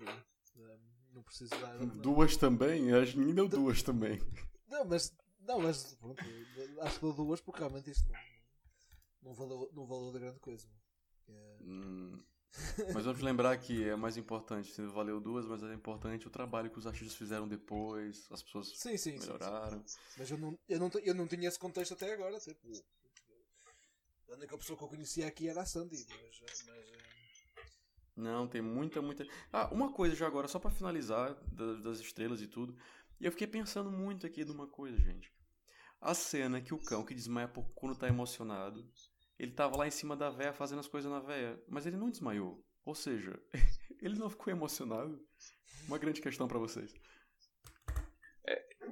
preciso dar. Duas também? Acho que ninguém deu duas também. não, mas. Não, mas pronto, acho que dou duas porque realmente isto não, não, valeu, não valeu de grande coisa. É, Hum, mas vamos lembrar que é mais importante, se valeu duas, mas é importante o trabalho que os artistas fizeram depois, as pessoas Sim, sim, sim, sim. melhoraram. Mas eu não, eu, não, eu não tinha esse contexto até agora. Tipo, a única pessoa que eu conhecia aqui era a Sandy. Mas, mas Não, tem muita, muita. Ah, uma coisa já agora, só pra finalizar, da- das estrelas e tudo. E eu fiquei pensando muito aqui numa coisa, gente. A cena que o cão que desmaia quando tá emocionado, ele tava lá em cima da véia fazendo as coisas na véia, mas ele não desmaiou. Ou seja, ele não ficou emocionado. Uma grande questão pra vocês.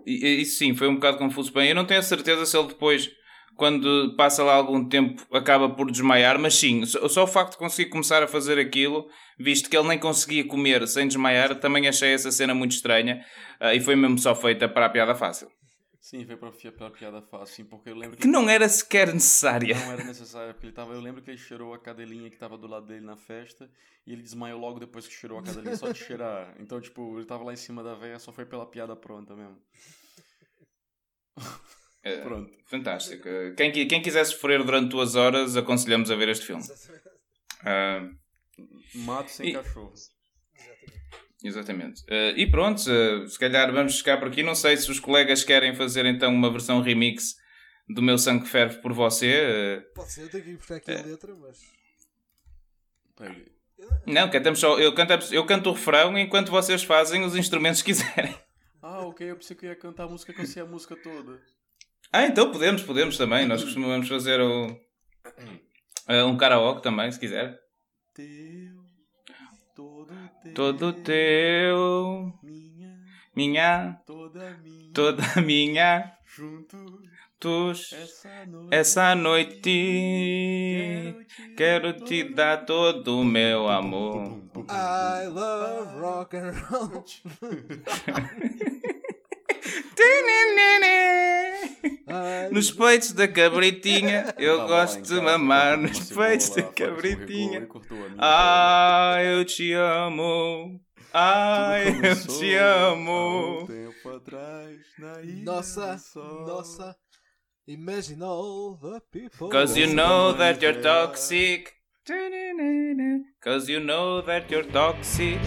E, e isso sim, foi um bocado confuso. Bem, eu não tenho a certeza se ele depois, quando passa lá algum tempo, acaba por desmaiar, mas sim, só, só o facto de conseguir começar a fazer aquilo, visto que ele nem conseguia comer sem desmaiar, também achei essa cena muito estranha ah, e foi mesmo só feita para a piada fácil. Sim, foi fi- pela piada fácil, sim, porque eu lembro que. Que não era sequer necessária. Não era necessário, porque ele tava. Eu lembro que ele cheirou a cadelinha que tava do lado dele na festa e ele desmaiou logo depois que cheirou a cadelinha, só de cheirar. Então, tipo, ele tava lá em cima da véia, só foi pela piada pronta mesmo. É, Pronto. Fantástico. Quem, quem quiser sofrer durante duas horas, aconselhamos a ver este filme. Ah, Mato sem E- cachorro. Exatamente. Eh, e pronto, eh, se calhar vamos ficar por aqui. Não sei se os colegas querem fazer então uma versão remix do meu sangue ferve por você. eh. pode ser, eu tenho que ir buscar aqui a letra, mas. Pega. não, cantamos só. Eu, cantamos, eu canto o refrão enquanto vocês fazem os instrumentos que quiserem. Ah, ok, eu pensei que eu ia cantar a música que eu sei a música toda. Ah, então podemos, podemos também. Nós costumamos fazer o, eh, um karaoke também, se quiser. Teu, todo teu, Todo teu, minha, minha, toda minha, toda minha, juntos, tus. essa noite. Essa noite quero te dar todo o meu amor. I love rock and roll. Nos peitos da cabritinha, eu lá gosto de casa, mamar cortando nos peitos da cabritinha. Ah, eu te amo. Ah, Tudo eu te um amo. tempo atrás, na ilha Nossa, nossa. Imagine all the people. Cause you know that you're toxic. Cause you know that you're toxic.